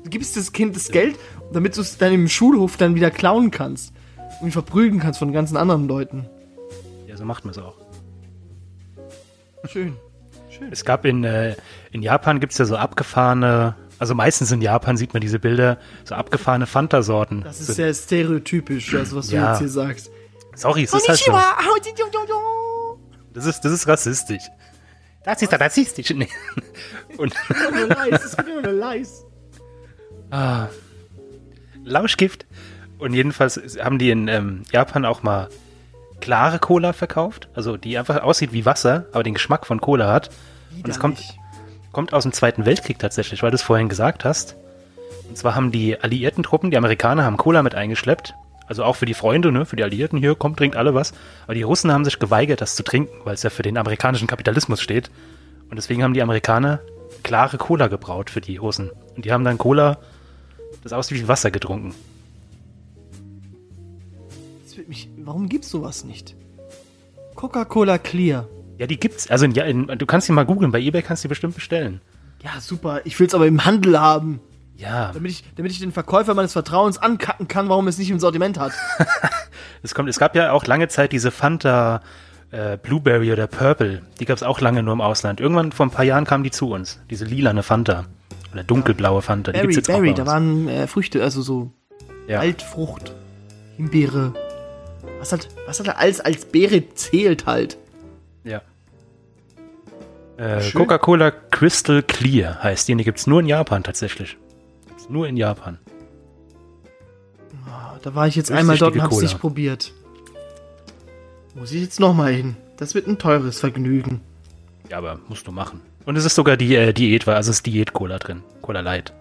Du gibst das Kind das Geld, damit du es dann im Schulhof dann wieder klauen kannst. Und ihn verprügeln kannst von ganzen anderen Leuten. Ja, so macht man es auch. Schön. Es gab in, äh, in Japan gibt's ja so abgefahrene, also meistens in Japan sieht man diese Bilder, so abgefahrne Fanta-Sorten. Das ist so, sehr stereotypisch, also was du Ja. jetzt hier sagst. sorry, es ist halt so. Das ist, das ist rassistisch. Das ist rassistisch. Nee. Und es immer nur leis. Ah, Lauschgift. Und jedenfalls haben die in ähm, Japan auch mal klare Cola verkauft, also die einfach aussieht wie Wasser, aber den Geschmack von Cola hat. Und es kommt, kommt aus dem Zweiten Weltkrieg tatsächlich, weil du es vorhin gesagt hast. Und zwar haben die alliierten Truppen, die Amerikaner haben Cola mit eingeschleppt. Also auch für die Freunde, ne, für die Alliierten hier, kommt, trinkt alle was. Aber die Russen haben sich geweigert, das zu trinken, weil es ja für den amerikanischen Kapitalismus steht. Und deswegen haben die Amerikaner klare Cola gebraut für die Russen. Und die haben dann Cola, das aussieht wie Wasser getrunken. Mich, warum gibt's sowas nicht? Coca-Cola Clear. Ja, die gibt's. Also in, ja, in, du kannst die mal googeln, bei eBay kannst du die bestimmt bestellen. Ja, super. Ich will's aber im Handel haben. Ja, Damit ich, damit ich den Verkäufer meines Vertrauens ankacken kann, warum es nicht im Sortiment hat. es kommt, es gab ja auch lange Zeit diese Fanta äh, Blueberry oder Purple. Die gab's auch lange nur im Ausland. Irgendwann vor ein paar Jahren kamen die zu uns. Diese lilane Fanta. Oder dunkelblaue Fanta. Die Berry, gibt's jetzt Berry, da waren äh, Früchte, also so ja. Altfrucht, Himbeere. Was halt, was halt als, als Beere zählt halt. Ja. Äh. Coca-Cola Crystal Clear heißt die. Die gibt's nur in Japan tatsächlich. Gibt's nur in Japan. Da war ich jetzt einmal dort und hab's Cola. nicht probiert. Muss ich jetzt nochmal hin. Das wird ein teures Vergnügen. Ja, aber musst du machen. Und es ist sogar die äh, Diät, also es ist Diät-Cola drin. Cola Light.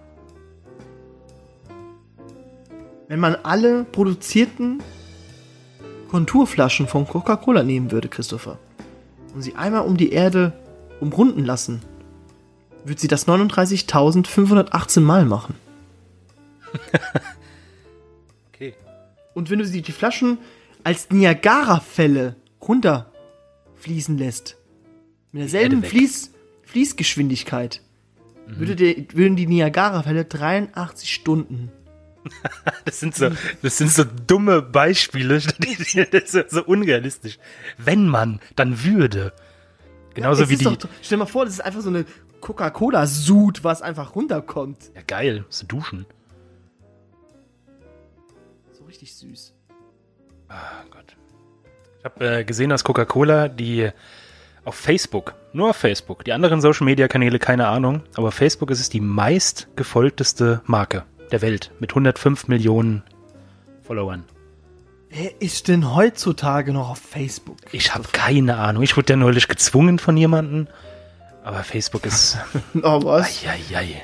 Wenn man alle produzierten Konturflaschen von Coca-Cola nehmen würde, Christopher, und sie einmal um die Erde umrunden lassen, würde sie das 39.518 Mal machen. Okay. Und wenn du sie die Flaschen als Niagara-Fälle runterfließen lässt, mit derselben. Fließ, Fließgeschwindigkeit, würde die, würden die Niagara-Fälle 83 Stunden. Das sind so, das sind so dumme Beispiele, das ist so, unrealistisch. Wenn man, dann würde. Genauso Es wie die. Doch, stell dir mal vor, das ist einfach so eine Coca-Cola-Sud, was einfach runterkommt. ja, geil, so duschen. So richtig süß. Ah Gott. Ich habe äh, gesehen, dass Coca-Cola die auf Facebook, nur auf Facebook, die anderen Social Media Kanäle keine Ahnung, aber Facebook ist es die meist gefolgteste Marke der Welt mit 105 Millionen Followern. Wer ist denn heutzutage noch auf Facebook? Ich habe keine Ahnung. Ich wurde ja neulich gezwungen von jemandem, aber Facebook ist Oh, was? Eieiei.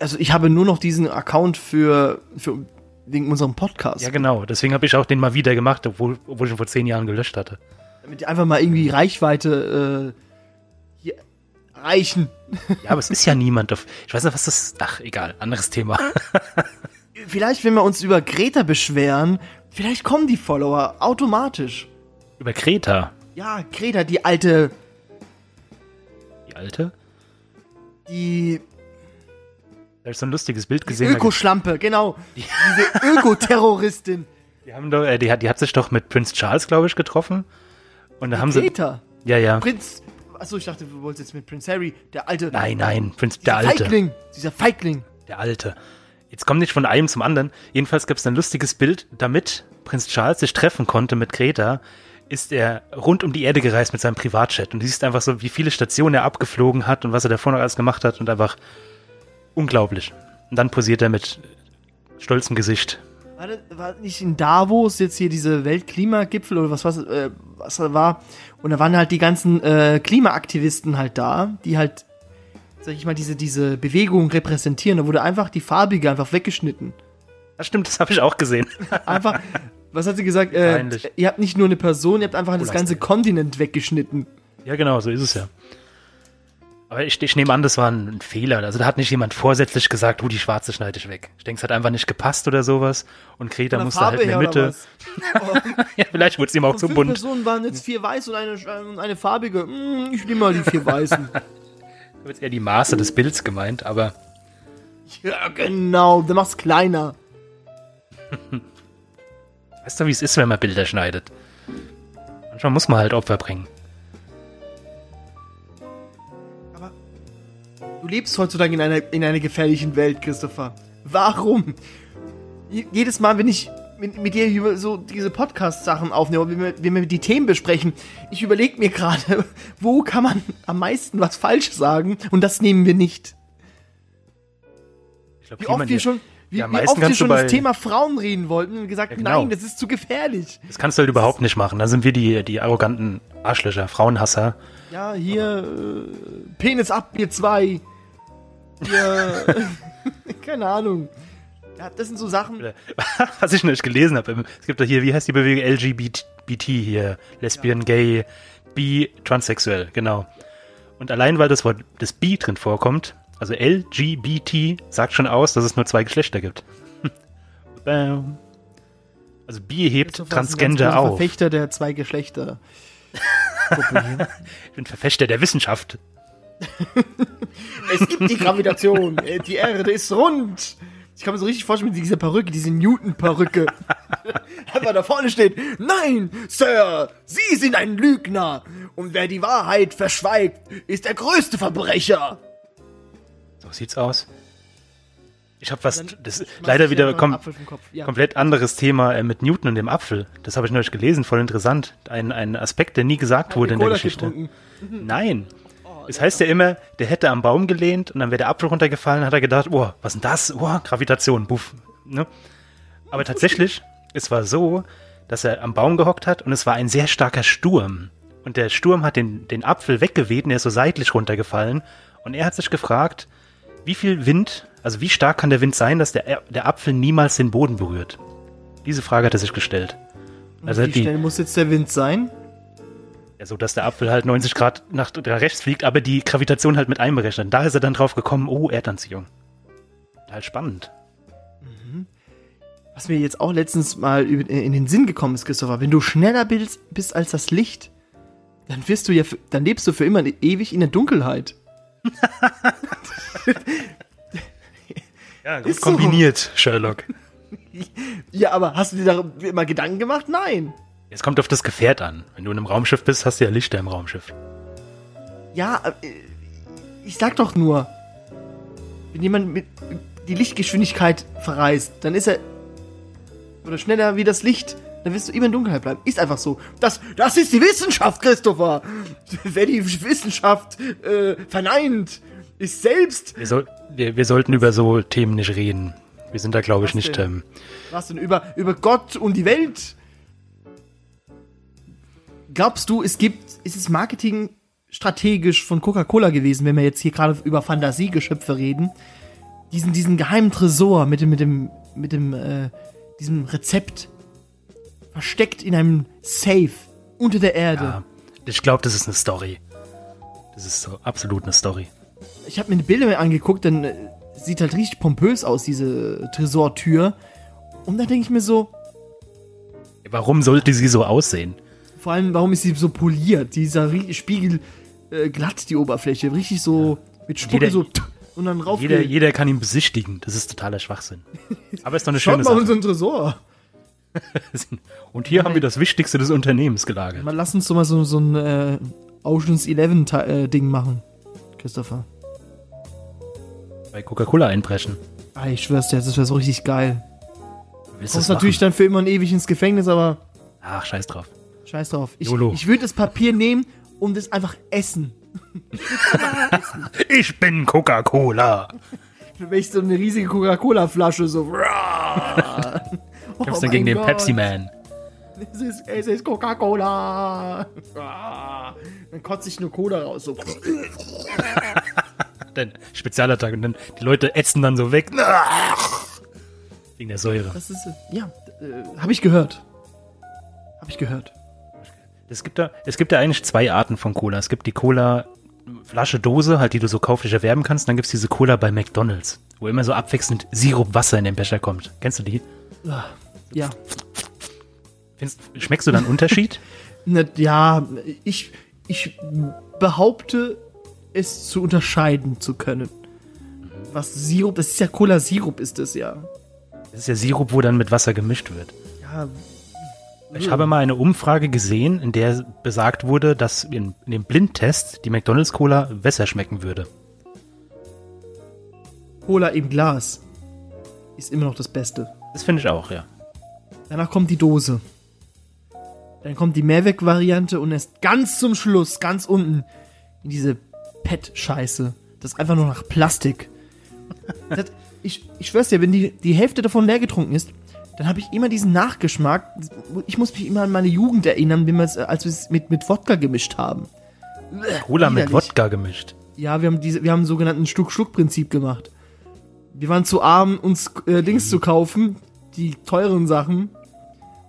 Also ich habe nur noch diesen Account für, für wegen unserem Podcast. Ja, genau. Deswegen habe ich auch den mal wieder gemacht, obwohl, obwohl ich ihn vor zehn Jahren gelöscht hatte. Damit die einfach mal irgendwie Reichweite äh, hier erreichen. Ja, aber es ist ja niemand auf. Ich weiß nicht, was das. Ach, egal. Anderes Thema. Vielleicht, wenn wir uns über Greta beschweren, vielleicht kommen die Follower automatisch. Über Kreta. Ja, Greta, die alte, Die alte. die Da habe ich so ein lustiges Bild Die gesehen. da- Ökoschlampe, genau. Diese Ökoterroristin. Die, haben doch, äh, die, hat, die hat sich doch mit Prince Charles, glaube ich, getroffen. Und da haben sie. Greta. Ja, ja. Prinz. Achso, ich dachte, du wolltest jetzt mit Prinz Harry, der alte. Nein, nein. Prinz, der Alte. Feigling. Dieser Feigling. Der Alte. Jetzt kommt nicht von einem zum anderen. Jedenfalls gab es ein lustiges Bild, damit Prinz Charles sich treffen konnte mit Greta, ist er rund um die Erde gereist mit seinem Privatjet. Und du siehst einfach so, wie viele Stationen er abgeflogen hat und was er davor noch alles gemacht hat und einfach unglaublich. Und dann posiert er mit stolzem Gesicht. War, das, war nicht in Davos jetzt hier diese Weltklimagipfel oder was, was, äh, was war? Und da waren halt die ganzen äh, Klimaaktivisten halt da, die halt, sag ich mal, diese, diese Bewegung repräsentieren. Da wurde einfach die farbige einfach weggeschnitten. Das stimmt, das habe ich auch gesehen. Einfach, was hat sie gesagt? Äh, ihr habt nicht nur eine Person, ihr habt einfach das Cola ganze. Kontinent weggeschnitten. Ja, genau, so ist es ja. Aber ich, ich nehme an, das war ein Fehler. Also da hat nicht jemand vorsätzlich gesagt, du, die schwarze schneide ich weg. Ich denke, es hat einfach nicht gepasst oder sowas. Und der musste Farbe halt in der Mitte. ja, vielleicht wurde es ihm auch zu bunt. Personen waren jetzt vier weiß und eine, eine farbige. Hm, ich nehme mal die vier weißen. Da wird eher die Maße des Bilds gemeint, aber ja, genau. Du machst kleiner. weißt du, wie es ist, wenn man Bilder schneidet? Manchmal muss man halt Opfer bringen. Du lebst heutzutage in einer, in einer gefährlichen Welt, Christopher. Warum? Je- Jedes Mal, wenn ich mit, mit dir über so diese Podcast-Sachen aufnehme, wenn wir, wenn wir die Themen besprechen, ich überlege mir gerade, wo kann man am meisten was falsch sagen und das nehmen wir nicht. Ich glaub, Wie oft wir schon, wie, Ja, wie oft wir schon das Thema Frauen reden wollten und gesagt, Ja, genau. nein, das ist zu gefährlich. Das kannst du halt überhaupt nicht machen. Da sind wir die, die arroganten Arschlöcher, Frauenhasser. Ja, hier, äh, Penis ab, ihr zwei. Hier, keine Ahnung. Ja, das sind so Sachen. Was ich nicht gelesen habe. Es gibt doch hier, wie heißt die Bewegung LGBT hier? Lesbian, gay, bi, transsexuell, genau. Und allein weil das Wort das bi drin vorkommt, also LGBT sagt schon aus, dass es nur zwei Geschlechter gibt. Also bi hebt Christopher ist ein Transgender auf. Verfechter der zwei Geschlechter. Ich bin Verfechter der Wissenschaft. es gibt die Gravitation. äh, Die Erde ist rund. Ich kann mir so richtig vorstellen mit dieser Perücke, diese Newton-Perücke. Einfach da vorne steht, nein, Sir, Sie sind ein Lügner. Und wer die Wahrheit verschweigt, ist der größte Verbrecher. So sieht's aus. Ich habe was, das ist leider wieder kom. Ja. komplett anderes Thema äh, mit Newton und dem Apfel. Das habe ich neulich gelesen, voll interessant. Ein, ein Aspekt, der nie gesagt wurde in der Geschichte. getrunken. Nein. Es heißt ja immer, der hätte am Baum gelehnt und dann wäre der Apfel runtergefallen, hat er gedacht, oh, was ist denn das? Oh, Gravitation, buff. Ne? Aber tatsächlich, es war so, dass er am Baum gehockt hat und es war ein sehr starker Sturm. Und der Sturm hat den, den Apfel weggeweht und er ist so seitlich runtergefallen. Und er hat sich gefragt, wie viel Wind, also wie stark kann der Wind sein, dass der, der Apfel niemals den Boden berührt? Diese Frage hat er sich gestellt. Also Wie schnell muss jetzt der Wind sein? So dass der Apfel halt 90 Grad nach rechts fliegt, aber die Gravitation halt mit einberechnet. Da ist er dann drauf gekommen, oh, Erdanziehung. Halt spannend. Was mir jetzt auch letztens mal über- in den Sinn gekommen ist, Christopher, wenn du schneller bist, als das Licht, dann wirst du ja, dann lebst du für immer ewig in der Dunkelheit. Ja, gut so. kombiniert, Sherlock. Ja, aber hast du dir da mal Gedanken gemacht? Nein. Es kommt auf das Gefährt an. Wenn du in einem Raumschiff bist, hast du ja Lichter im Raumschiff. Ja, äh, ich sag doch nur, wenn jemand mit die Lichtgeschwindigkeit verreist, dann ist er oder schneller wie das Licht, dann wirst du immer in Dunkelheit bleiben. Ist einfach so. Das, das ist die Wissenschaft, Christopher. Wer die Wissenschaft äh, verneint, ist selbst Wir, soll, wir, wir sollten über so Themen nicht reden. Wir sind da, glaube ich, nicht. Ähm, was denn über über Gott und die Welt. Glaubst du, es gibt ist es Marketing strategisch von Coca-Cola gewesen, wenn wir jetzt hier gerade über Fantasiegeschöpfe reden, diesen diesen geheimen Tresor mit dem mit dem mit dem äh, diesem Rezept versteckt in einem Safe unter der Erde. ja, ich glaube, das ist eine Story. Das ist so absolut eine Story. Ich habe mir die Bilder angeguckt, dann äh, sieht halt richtig pompös aus diese Tresortür und da denke ich mir so, Warum sollte sie so aussehen? Vor allem, warum ist sie so poliert? Dieser Spiegel äh, glatt, die Oberfläche. Richtig so mit Spucke Jeder- so und dann rauf. Jeder, jeder kann ihn besichtigen. Das ist totaler Schwachsinn. Aber ist doch eine Schaut schöne mal Sache. unseren Tresor. Und hier haben wir das Wichtigste des Unternehmens gelagert. Mal lass uns doch mal so, so ein äh, Oceans 11 Te- äh, Ding machen. Christopher. Bei Coca-Cola einbrechen. Ah, ich schwör's dir, das wäre so richtig geil. Willst Kommst natürlich dann für immer und ewig ins Gefängnis, aber Ach, scheiß drauf. Scheiß drauf. Ich, ich würde das Papier nehmen und es einfach essen. Ich bin Coca-Cola. Wenn ich so eine riesige Coca-Cola-Flasche so. oh Kämpfst dann gegen mein den Gott. Pepsi-Man. Es ist, es ist Coca-Cola. Dann kotze ich nur Cola raus. So. Dann Spezialattacke und dann die Leute ätzen dann so weg. Wegen der Säure. Das ist, ja, äh, habe ich gehört. Habe ich gehört. Es gibt, da, es gibt da eigentlich zwei Arten von Cola. Es gibt die Cola Flasche, Dose, halt, die du so kauflich erwerben kannst. Und dann gibt's diese Cola bei McDonalds, wo immer so abwechselnd Sirup, Wasser in den Becher kommt. Kennst du die? Ja. Findest, schmeckst du dann einen Unterschied? Ne, ja, ich, ich behaupte, es zu unterscheiden zu können. Was Sirup, das ist ja Cola-Sirup, ist es ja. Das ist ja Sirup, wo dann mit Wasser gemischt wird. Ja, Ich habe mal eine Umfrage gesehen, in der besagt wurde, dass in, in dem Blindtest die McDonalds Cola besser schmecken würde. Cola im Glas ist immer noch das Beste. Das finde ich auch, ja. Danach kommt die Dose. Dann kommt die Mehrweg-Variante und erst ganz zum Schluss, ganz unten, in diese PET-Scheiße. Das ist einfach nur nach Plastik. Das, ich, ich schwör's dir, wenn die, die Hälfte davon leer getrunken ist, dann habe ich immer diesen Nachgeschmack. Ich muss mich immer an meine Jugend erinnern, wie wir es, als wir es mit, mit Wodka gemischt haben. Cola mit. Wodka gemischt. Ja, wir haben diese, wir haben einen sogenannten Schluck-Schluck-Prinzip gemacht. Wir waren zu arm, uns äh, Dings zu kaufen, die teuren Sachen,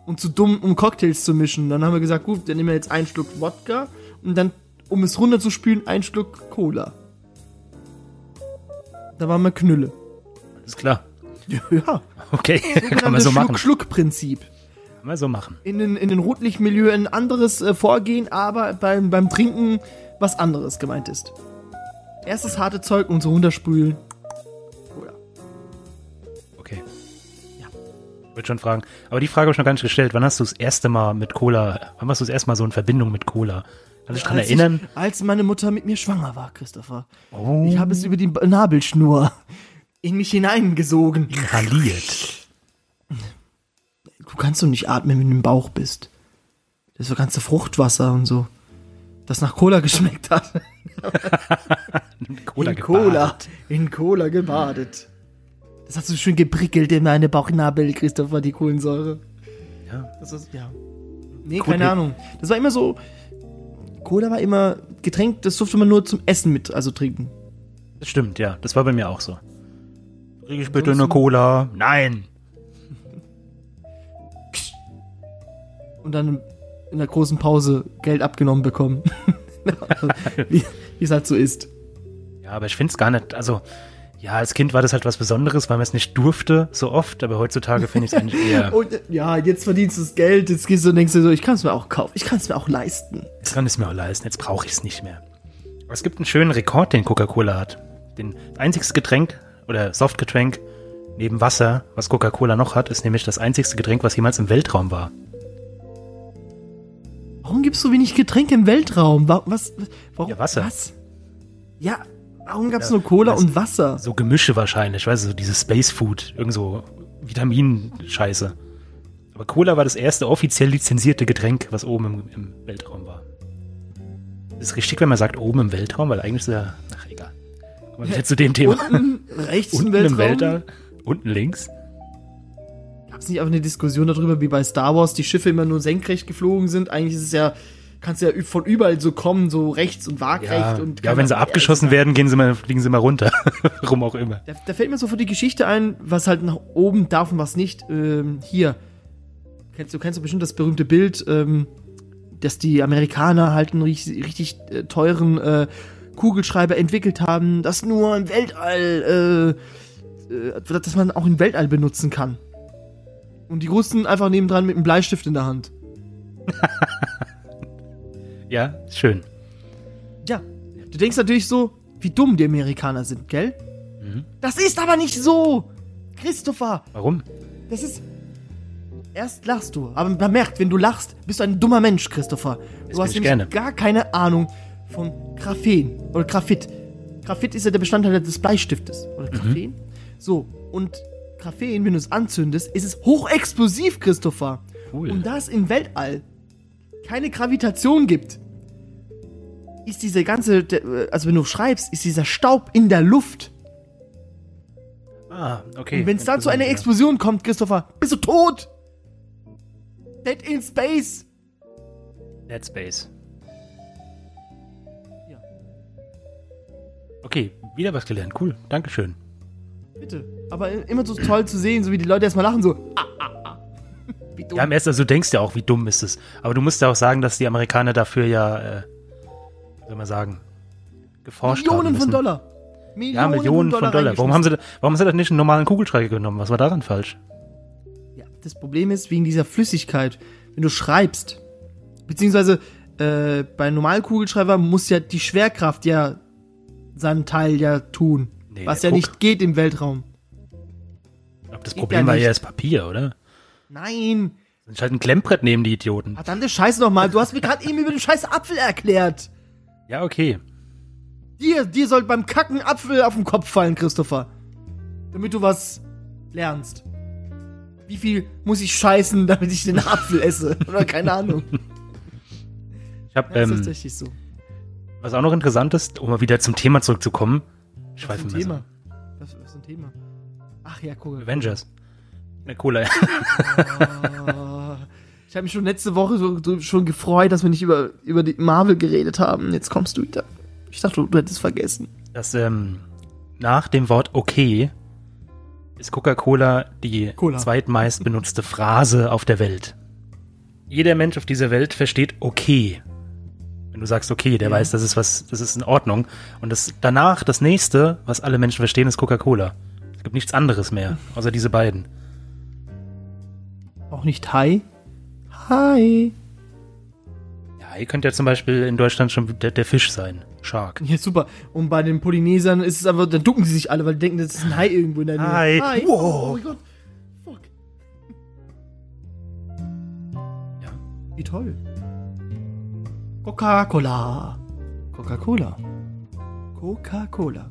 und zu dumm, um Cocktails zu mischen. Dann haben wir gesagt, gut, dann nehmen wir jetzt einen Schluck Wodka und dann, um es runterzuspülen, einen Schluck Cola. Da waren wir Knülle. Ist klar. Ja, Okay, kann man das so machen. Schluck-Schluck-Prinzip. Kann man so machen. In den, in den Rotlichtmilieu ein anderes äh, Vorgehen, aber beim, beim Trinken was anderes gemeint ist. Erst das harte Zeug und so runterspülen. Cola. Okay. Ja. Ich wollte schon fragen. Aber die Frage habe ich noch gar nicht gestellt. Wann hast du das erste Mal mit Cola, wann warst du das erste Mal so in Verbindung mit Cola? Kannst du dich daran Als erinnern? Ich, als meine Mutter mit mir schwanger war, Christopher. Oh. Ich habe es über die Nabelschnur in mich hineingesogen. Inhaliert. Du kannst doch nicht atmen, wenn du im Bauch bist. Das ist so ganze Fruchtwasser und so. Das nach Cola geschmeckt hat. Cola in Cola. In Cola gebadet. Das hat so schön geprickelt in meine Bauchnabel, Christopher, die Kohlensäure. Ja. Das ist, ja. Nee, Gut, keine. Ahnung. Das war immer so. Cola war immer Getränk, das durfte man nur zum Essen mit, also trinken. Das stimmt, ja. Das war bei mir auch so. Krieg ich bitte eine Cola? Nein. und dann in der großen Pause Geld abgenommen bekommen. Wie es halt so ist. Ja, aber ich finde es gar nicht, also, ja, als Kind war das halt was Besonderes, weil man es nicht durfte so oft, aber heutzutage finde ich es eigentlich eher, Und ja, jetzt verdienst du das Geld, jetzt gehst du und denkst dir so, ich kann es mir auch kaufen, ich kann es mir auch leisten. jetzt kann ich es mir auch leisten, jetzt brauche ich es nicht mehr. Aber es gibt einen schönen Rekord, den Coca-Cola hat. Den einziges Getränk oder Softgetränk neben Wasser, was Coca-Cola noch hat, ist nämlich das einzigste Getränk, was jemals im Weltraum war. Warum gibt's so wenig Getränke im Weltraum? Wa- Was? Warum? Ja, Wasser. Was? Ja, warum gab's nur Cola das- und Wasser? So Gemische wahrscheinlich, weißt du, so dieses Space Food, irgend so Vitaminscheiße. Aber Cola war das erste offiziell lizenzierte Getränk, was oben im, im Weltraum war. Ist richtig, wenn man sagt oben im Weltraum, weil eigentlich ist ja, ach egal. Kommen wir zu dem Thema. Unten rechts Unten im Weltraum. Weltall, unten links. Gab's nicht auch eine Diskussion darüber, wie bei Star Wars die Schiffe immer nur senkrecht geflogen sind? Eigentlich ist es ja, kannst ja von überall so kommen, so rechts und waagrecht Ja, und ja, wenn sie abgeschossen werden, gehen sie mal, fliegen sie mal runter. Warum auch immer. Da, da fällt mir so für die Geschichte ein, was halt nach oben darf und was nicht. Ähm, hier. Kennst du, kennst du bestimmt das berühmte Bild, ähm, dass die Amerikaner halt einen richtig, richtig äh, teuren äh, Kugelschreiber entwickelt haben, das nur im Weltall, äh, äh, dass man auch im Weltall benutzen kann. Und die Russen einfach nebendran mit einem Bleistift in der Hand. Ja, schön. Ja. Du denkst natürlich so, wie dumm die Amerikaner sind, gell? Mhm. Das ist aber nicht so! Christopher! Warum? Das ist. Erst lachst du, aber man merkt, wenn du lachst, bist du ein dummer Mensch, Christopher. Das Du hast nämlich gerne. gar keine Ahnung von Graphen oder Graphit. Graphit ist ja der Bestandteil des Bleistiftes. Oder Mhm. Graphen. So, und Graphen, wenn du es anzündest, ist es hochexplosiv, Christopher. Cool. Und da es im Weltall keine Gravitation gibt, ist diese ganze, also wenn du schreibst, ist dieser Staub in der Luft. Ah, okay. Und wenn es dann zu einer Explosion kommt, Christopher, bist du tot! Dead in Space! Dead Space. Okay, wieder was gelernt. Cool, Dankeschön. Bitte. Aber immer so toll zu sehen, so wie die Leute erstmal lachen, so. Ah, ah, ah. Wie dumm. Ja, im ersten, also du denkst ja auch, wie dumm ist es. Aber du musst ja auch sagen, dass die Amerikaner dafür ja, äh, wie soll man sagen, geforscht haben Millionen von Dollar. Millionen Ja, Millionen von Dollar. Warum haben sie, da- warum haben sie das nicht einen normalen Kugelschreiber genommen? Was war daran falsch? Ja, das Problem ist wegen dieser Flüssigkeit. Wenn du schreibst, beziehungsweise äh, bei einem normalen Kugelschreiber muss ja die Schwerkraft ja seinen Teil ja tun. Nee, was ja Druck. nicht geht im Weltraum. Ich glaub, das Geht Problem ja war eher das Papier, oder? Nein. Sind halt ein Klemmbrett neben die Idioten. Verdammte Scheiße nochmal. Du hast mir gerade eben über den scheiß Apfel erklärt. Ja, okay. Dir, dir soll beim Kacken Apfel auf den Kopf fallen, Christopher. Damit du was lernst. Wie viel muss ich scheißen, damit ich den Apfel esse? Oder keine Ahnung. Ich habe Ja, das ist ähm, tatsächlich so. Was auch noch interessant ist, um mal wieder zum Thema zurückzukommen. Ein nicht Thema? Was, was für ein Thema? Ach ja, cool. Avengers. Eine Cola. Oh, ich habe mich schon letzte Woche so, so schon gefreut, dass wir nicht über, über die Marvel geredet haben. Jetzt kommst du wieder. Ich dachte, du, du hättest vergessen. Das, ähm, nach dem Wort okay ist Coca-Cola die Cola. zweitmeist benutzte Phrase auf der Welt. Jeder Mensch auf dieser Welt versteht okay. Wenn du sagst okay, der Ja. weiß, das ist was, das ist in Ordnung. Und das danach, das nächste, was alle Menschen verstehen, ist Coca-Cola. Es gibt nichts anderes mehr, außer diese beiden. Auch nicht Hi? Hi. Ja, ihr könnt ja zum Beispiel in Deutschland schon der, der Fisch sein. Shark. Ja, super. Und bei den Polynesern ist es aber, dann ducken sie sich alle, weil die denken, das ist ein Hai irgendwo in der Nähe. Hi. Hi. Wow. Oh mein Gott. Fuck. Ja. Wie toll. Coca-Cola. Coca-Cola. Coca-Cola.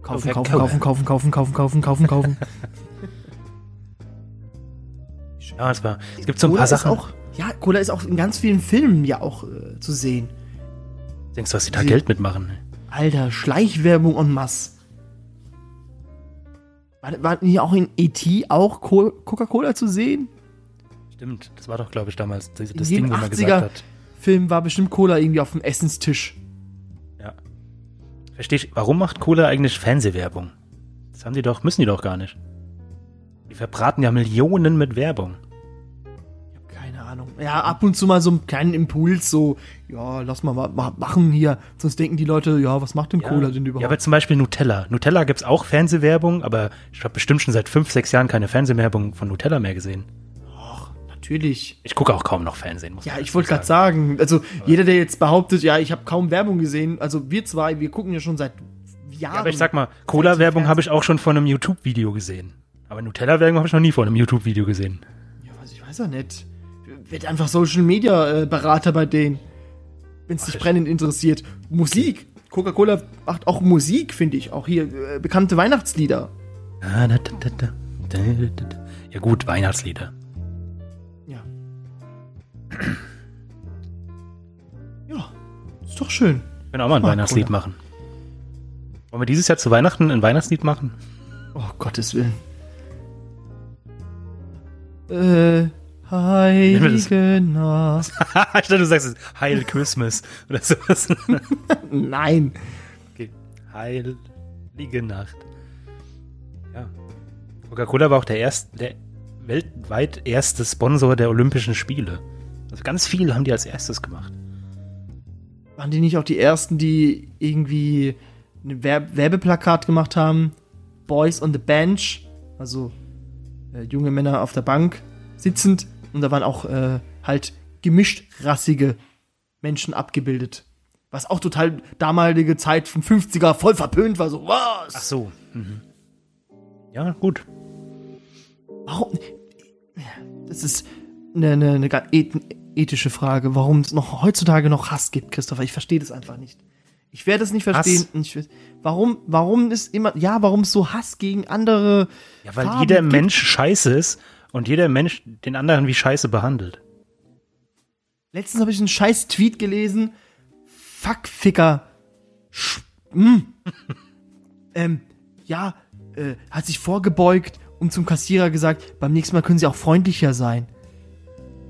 Kaufen, kaufen, kaufen, kaufen, kaufen, kaufen, kaufen, kaufen, kaufen. Ja, es war. Es gibt so ein Cola paar Sachen. auch, ja, Cola ist auch in ganz vielen Filmen ja auch äh, zu sehen. Denkst du, was die da Geld mitmachen? Alter, Schleichwerbung en masse. War, war hier auch in E.T. auch Co Coca-Cola zu sehen? Stimmt, das war doch, glaube ich, damals das, das Ding, wo man 80er gesagt hat. Film war bestimmt Cola irgendwie auf dem Essenstisch. Ja. Versteh ich, warum macht Cola eigentlich Fernsehwerbung? Das haben die doch, müssen die doch gar nicht. Die verbraten ja Millionen mit Werbung. Ich hab keine Ahnung. Ja, ab und zu mal so einen kleinen Impuls, so, ja, lass mal, mal mal machen hier. Sonst denken die Leute, ja, was macht denn Cola denn überhaupt? Ja, aber zum Beispiel Nutella. Nutella gibt's auch Fernsehwerbung, aber ich habe bestimmt schon seit fünf, sechs Jahren keine Fernsehwerbung von Nutella mehr gesehen. Natürlich. Ich gucke auch kaum noch Fernsehen. Muss Ja, ich wollte gerade sagen, also jeder, der jetzt behauptet, ja, ich habe kaum Werbung gesehen, also wir zwei, wir gucken ja schon seit Jahren. Ja, aber ich sag mal, Cola-Werbung habe ich auch schon von einem YouTube-Video gesehen. Aber Nutella-Werbung habe ich noch nie von einem YouTube-Video gesehen. Ja, was, ich weiß ja nicht. Wird einfach Social Media äh, Berater bei denen. Wenn es dich ich- brennend interessiert. Musik. Coca-Cola macht auch Musik, finde ich. Auch hier äh, bekannte Weihnachtslieder. Da. Ja gut, Weihnachtslieder. Ja. Ist doch schön. Ich will auch mal ein Ah, Weihnachtslied Cola. machen. Wollen wir dieses Jahr zu Weihnachten ein Weihnachtslied machen? Oh, Gottes Willen. Äh, heilige Nacht. ich dachte, du sagst es Heil Christmas oder sowas. Nein. okay. Heilige Nacht. Ja. Coca-Cola war auch der erste, der weltweit erste Sponsor der Olympischen Spiele. Also ganz viel haben die als erstes gemacht. Waren die nicht auch die ersten, die irgendwie ein Werb Werbeplakat gemacht haben? Boys on the Bench, also äh, junge Männer auf der Bank sitzend. Und da waren auch äh, halt gemischt rassige Menschen abgebildet. Was auch total damalige Zeit von 50er voll verpönt war. So, was? Ach so. Mhm. Ja, gut. Warum? Das ist eine, eine, eine ethische Frage, warum es noch heutzutage noch Hass gibt, Christopher. Ich verstehe das einfach nicht. Ich werde es nicht verstehen. Ich, warum, warum ist immer, ja, warum es so Hass gegen andere Ja, weil Farben jeder gibt? Mensch scheiße ist und jeder Mensch den anderen wie scheiße behandelt. Letztens habe ich einen scheiß Tweet gelesen. Fuck, Ficker. Sch mm. ähm, ja, äh, hat sich vorgebeugt und zum Kassierer gesagt, beim nächsten Mal können sie auch freundlicher sein.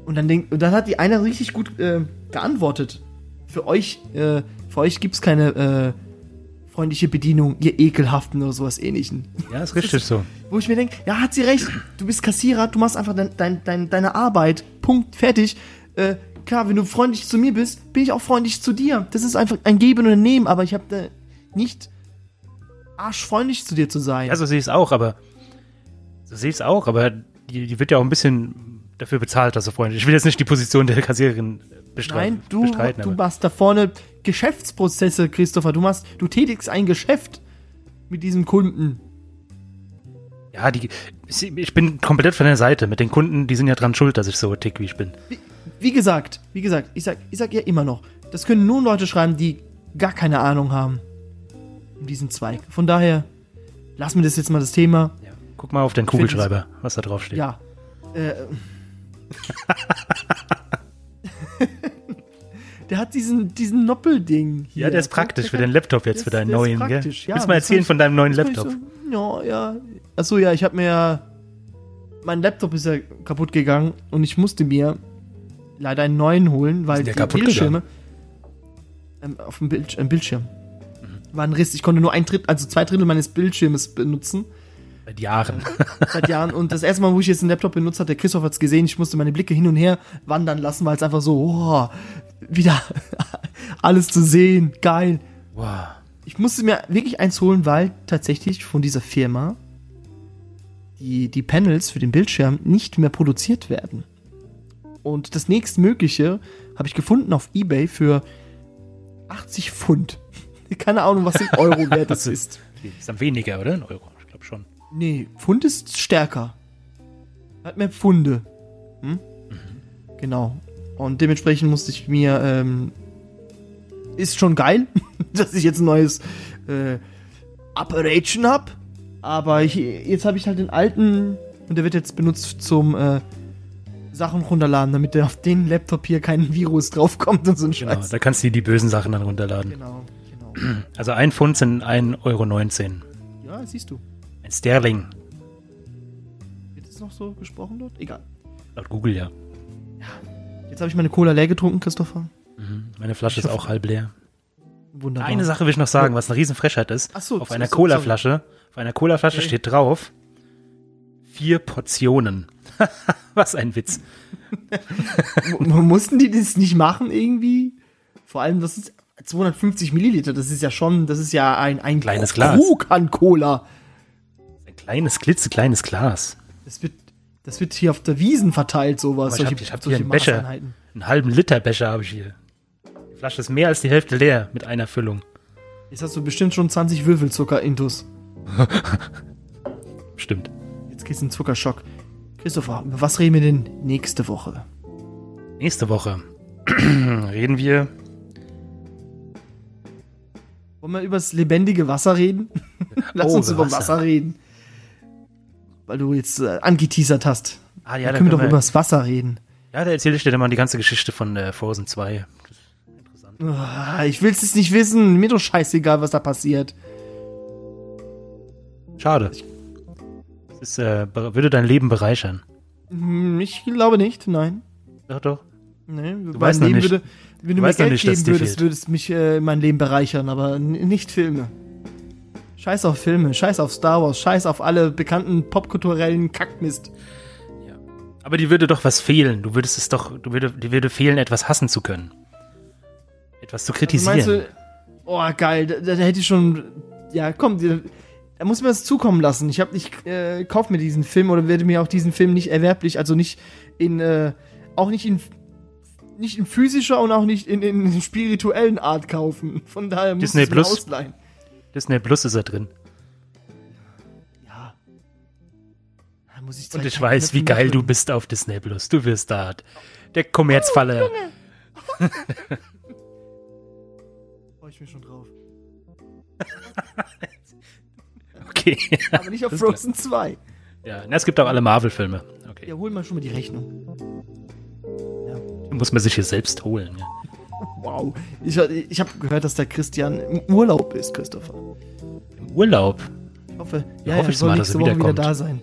Und dann, denk, und dann hat die eine richtig gut äh, geantwortet. Für euch, äh, für euch gibt's keine äh, freundliche Bedienung, ihr ekelhaften oder sowas ähnlichen. Ja, ist richtig so. Wo ich mir denke, ja, hat sie recht. Du bist Kassierer, du machst einfach dein, dein, dein, deine Arbeit. Punkt, fertig. Äh, klar, wenn du freundlich zu mir bist, bin ich auch freundlich zu dir. Das ist einfach ein Geben und ein Nehmen, aber ich habe nicht arschfreundlich zu dir zu sein. Also sehe ich es auch, aber so sehe ich es auch, aber die, die wird ja auch ein bisschen dafür bezahlt, dass er freundlich. Ich will jetzt nicht die Position der Kassiererin bestreiten. Nein, du, bestreiten du aber- machst da vorne Geschäftsprozesse, Christopher. Du machst, du tätigst ein Geschäft mit diesem Kunden. Ja, die, ich bin komplett von der Seite. Mit den Kunden, die sind ja dran schuld, dass ich so tick, wie ich bin. Wie, wie gesagt, wie gesagt, ich sag, ich sag ja immer noch, das können nur Leute schreiben, die gar keine Ahnung haben in diesem Zweig. Von daher, lass mir das jetzt mal das Thema. Ja. Guck mal auf den Kugelschreiber, was da drauf steht. Ja. Äh, der hat diesen, diesen Noppelding hier. Ja, der ist praktisch für deinen Laptop jetzt, für Der deinen der neuen, gell? ja, Willst du mal erzählen ich- von deinem neuen Laptop? So, ja, ja. Achso, ja, ich habe mir ja. Mein Laptop ist ja kaputt gegangen und ich musste mir leider einen neuen holen, weil der die kaputt Bildschirme. Ähm, auf dem Bild, äh, Bildschirm. War ein Riss. Ich konnte nur ein Drittel, also zwei Drittel meines Bildschirmes benutzen Seit Jahren. seit Jahren. Und das erste Mal, wo ich jetzt einen Laptop benutzt habe, der Christoph hat's gesehen, ich musste meine Blicke hin und her wandern lassen, weil es einfach so, oh, wieder alles zu sehen, geil. Wow. Ich musste mir wirklich eins holen, weil tatsächlich von dieser Firma die, die Panels für den Bildschirm nicht mehr produziert werden. Und das nächstmögliche habe ich gefunden auf Ebay für 80 Pfund. Keine Ahnung, was in Euro wert das ist. Ist dann weniger, oder? Ein Euro, ich glaube schon. Nee, Pfund ist stärker. Hat mehr Pfunde. Hm? Genau. Und dementsprechend musste ich mir, ähm, ist schon geil, dass ich jetzt ein neues äh, Operation hab. Aber ich, jetzt habe ich halt den alten und der wird jetzt benutzt zum äh, Sachen runterladen, damit der auf den Laptop hier kein Virus draufkommt und so ein Genau, Scheiß. da kannst du die bösen Sachen dann runterladen. Genau, genau. Also ein Pfund sind 1,19 Euro. Ja, siehst du. Ein Sterling. Wird es noch so gesprochen dort? Egal. Laut Google, ja. Jetzt habe ich meine Cola leer getrunken, Christopher. Mhm. Meine Flasche Ich ist auch halb leer. Wunderbar. Eine Sache will ich noch sagen, was eine Riesenfrechheit ist. Ach so, auf einer Colaflasche, auf einer Colaflasche Okay. steht drauf vier Portionen. was ein Witz. Mussten die das nicht machen irgendwie? Vor allem, das ist 250 Milliliter. Das ist ja schon, das ist ja ein, ein Kleines Glas. Krug an Cola. Ein kleines, klitzekleines Glas. Das wird, das wird hier auf der Wiesen verteilt, sowas. Aber ich hab- ich hab hier einen Becher. Einen halben Liter Becher habe ich hier. Die Flasche ist mehr als die Hälfte leer mit einer Füllung. Jetzt hast du bestimmt schon 20 Würfelzucker intus. Stimmt. Jetzt geht's in den Zuckerschock. Christopher, über was reden wir denn nächste Woche? Nächste Woche reden wir. Wollen wir über das lebendige Wasser reden? Lass Oh, uns über über Wasser. reden. Weil du jetzt äh, angeteasert hast. Ah ja, da können wir doch können über das Wasser reden. Ja, da erzähle ich dir dann mal die ganze Geschichte von äh, Frozen 2. Das ist interessant. Ah, Ich will's es nicht wissen. Mir doch scheißegal, was da passiert. Schade. Das ist, äh, würde dein Leben bereichern. Hm, Ich glaube nicht, nein. Doch, doch. Nee, mein weißt Leben nicht. würde, wenn du weißt mir Geld nicht, geben würdest, würde es mich äh, mein Leben bereichern, aber nicht Filme. Scheiß auf Filme, scheiß auf Star Wars, scheiß auf alle bekannten popkulturellen Kackmist. Aber dir würde doch was fehlen. Du würdest es doch, du würde, dir würde fehlen, etwas hassen zu können. Etwas zu Also kritisieren. meinst du, oh geil, da, da hätte ich schon, ja komm, da muss mir das zukommen lassen. Ich hab, ich äh, kauf mir diesen Film oder werde mir auch diesen Film nicht erwerblich, also nicht in, äh, auch nicht in, nicht in physischer und auch nicht in, in spirituellen Art kaufen. Von daher muss Disney ich Plus. ausleihen. Disney Plus ist er drin. Ja. Da muss ich Und ich weiß, wie geil du drücken. bist auf Disney Plus. Du wirst da. Der Kommerzfalle. Freue ich mich schon drauf. Okay. Aber nicht auf Das. Frozen 2. Ja, na, es gibt auch alle Marvel-Filme. Okay. Ja, hol mal schon mal die Rechnung. Die muss man sich hier selbst holen. Ja. Wow. Ich, ich habe gehört, dass der Christian im Urlaub ist, Christopher. Im Urlaub. Ich hoffe, Ja, ja, hoffe ja, ich soll mal, dass nächste er Woche wieder da sein.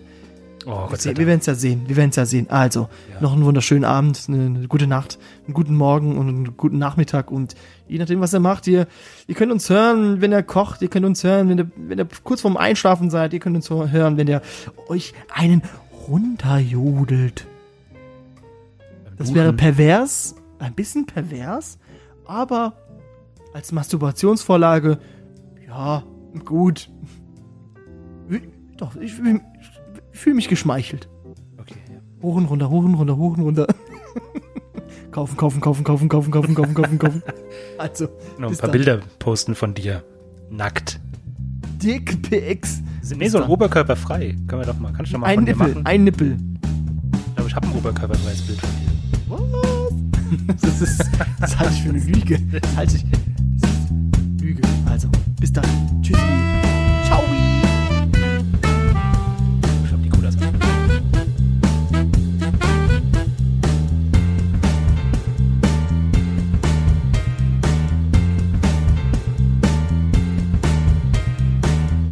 Oh, Gott sei Wir Dank. werden es ja sehen. Wir werden es ja sehen. Also, Ja. noch einen wunderschönen Abend, eine, eine gute Nacht, einen guten Morgen und einen guten Nachmittag und je nachdem, was ihr macht, ihr, ihr könnt uns hören, wenn ihr kocht, ihr könnt uns hören, wenn ihr, wenn ihr kurz vorm Einschlafen seid, ihr könnt uns hören, wenn ihr euch einen runterjodelt. Das wäre pervers, ein bisschen pervers, aber als Masturbationsvorlage, Ja, gut. Doch, ich, fühle fühl mich geschmeichelt. Okay. Hoch und runter, hoch und runter, hoch und runter. kaufen, kaufen, kaufen, kaufen, kaufen, kaufen, kaufen, kaufen, kaufen. Also. Noch ein paar dann. Bilder posten von dir. Nackt. Dick PX. Nee, so ein Oberkörper frei. Können wir doch mal. Kannst du doch mal Ein von dir Nippel, machen? ein Nippel. Ich glaube, ich habe ein oberkörperfreies Bild von dir. Was? Das ist, das halte ich für eine Lüge. Das halte ich, das ist Lüge. Also, bis dann.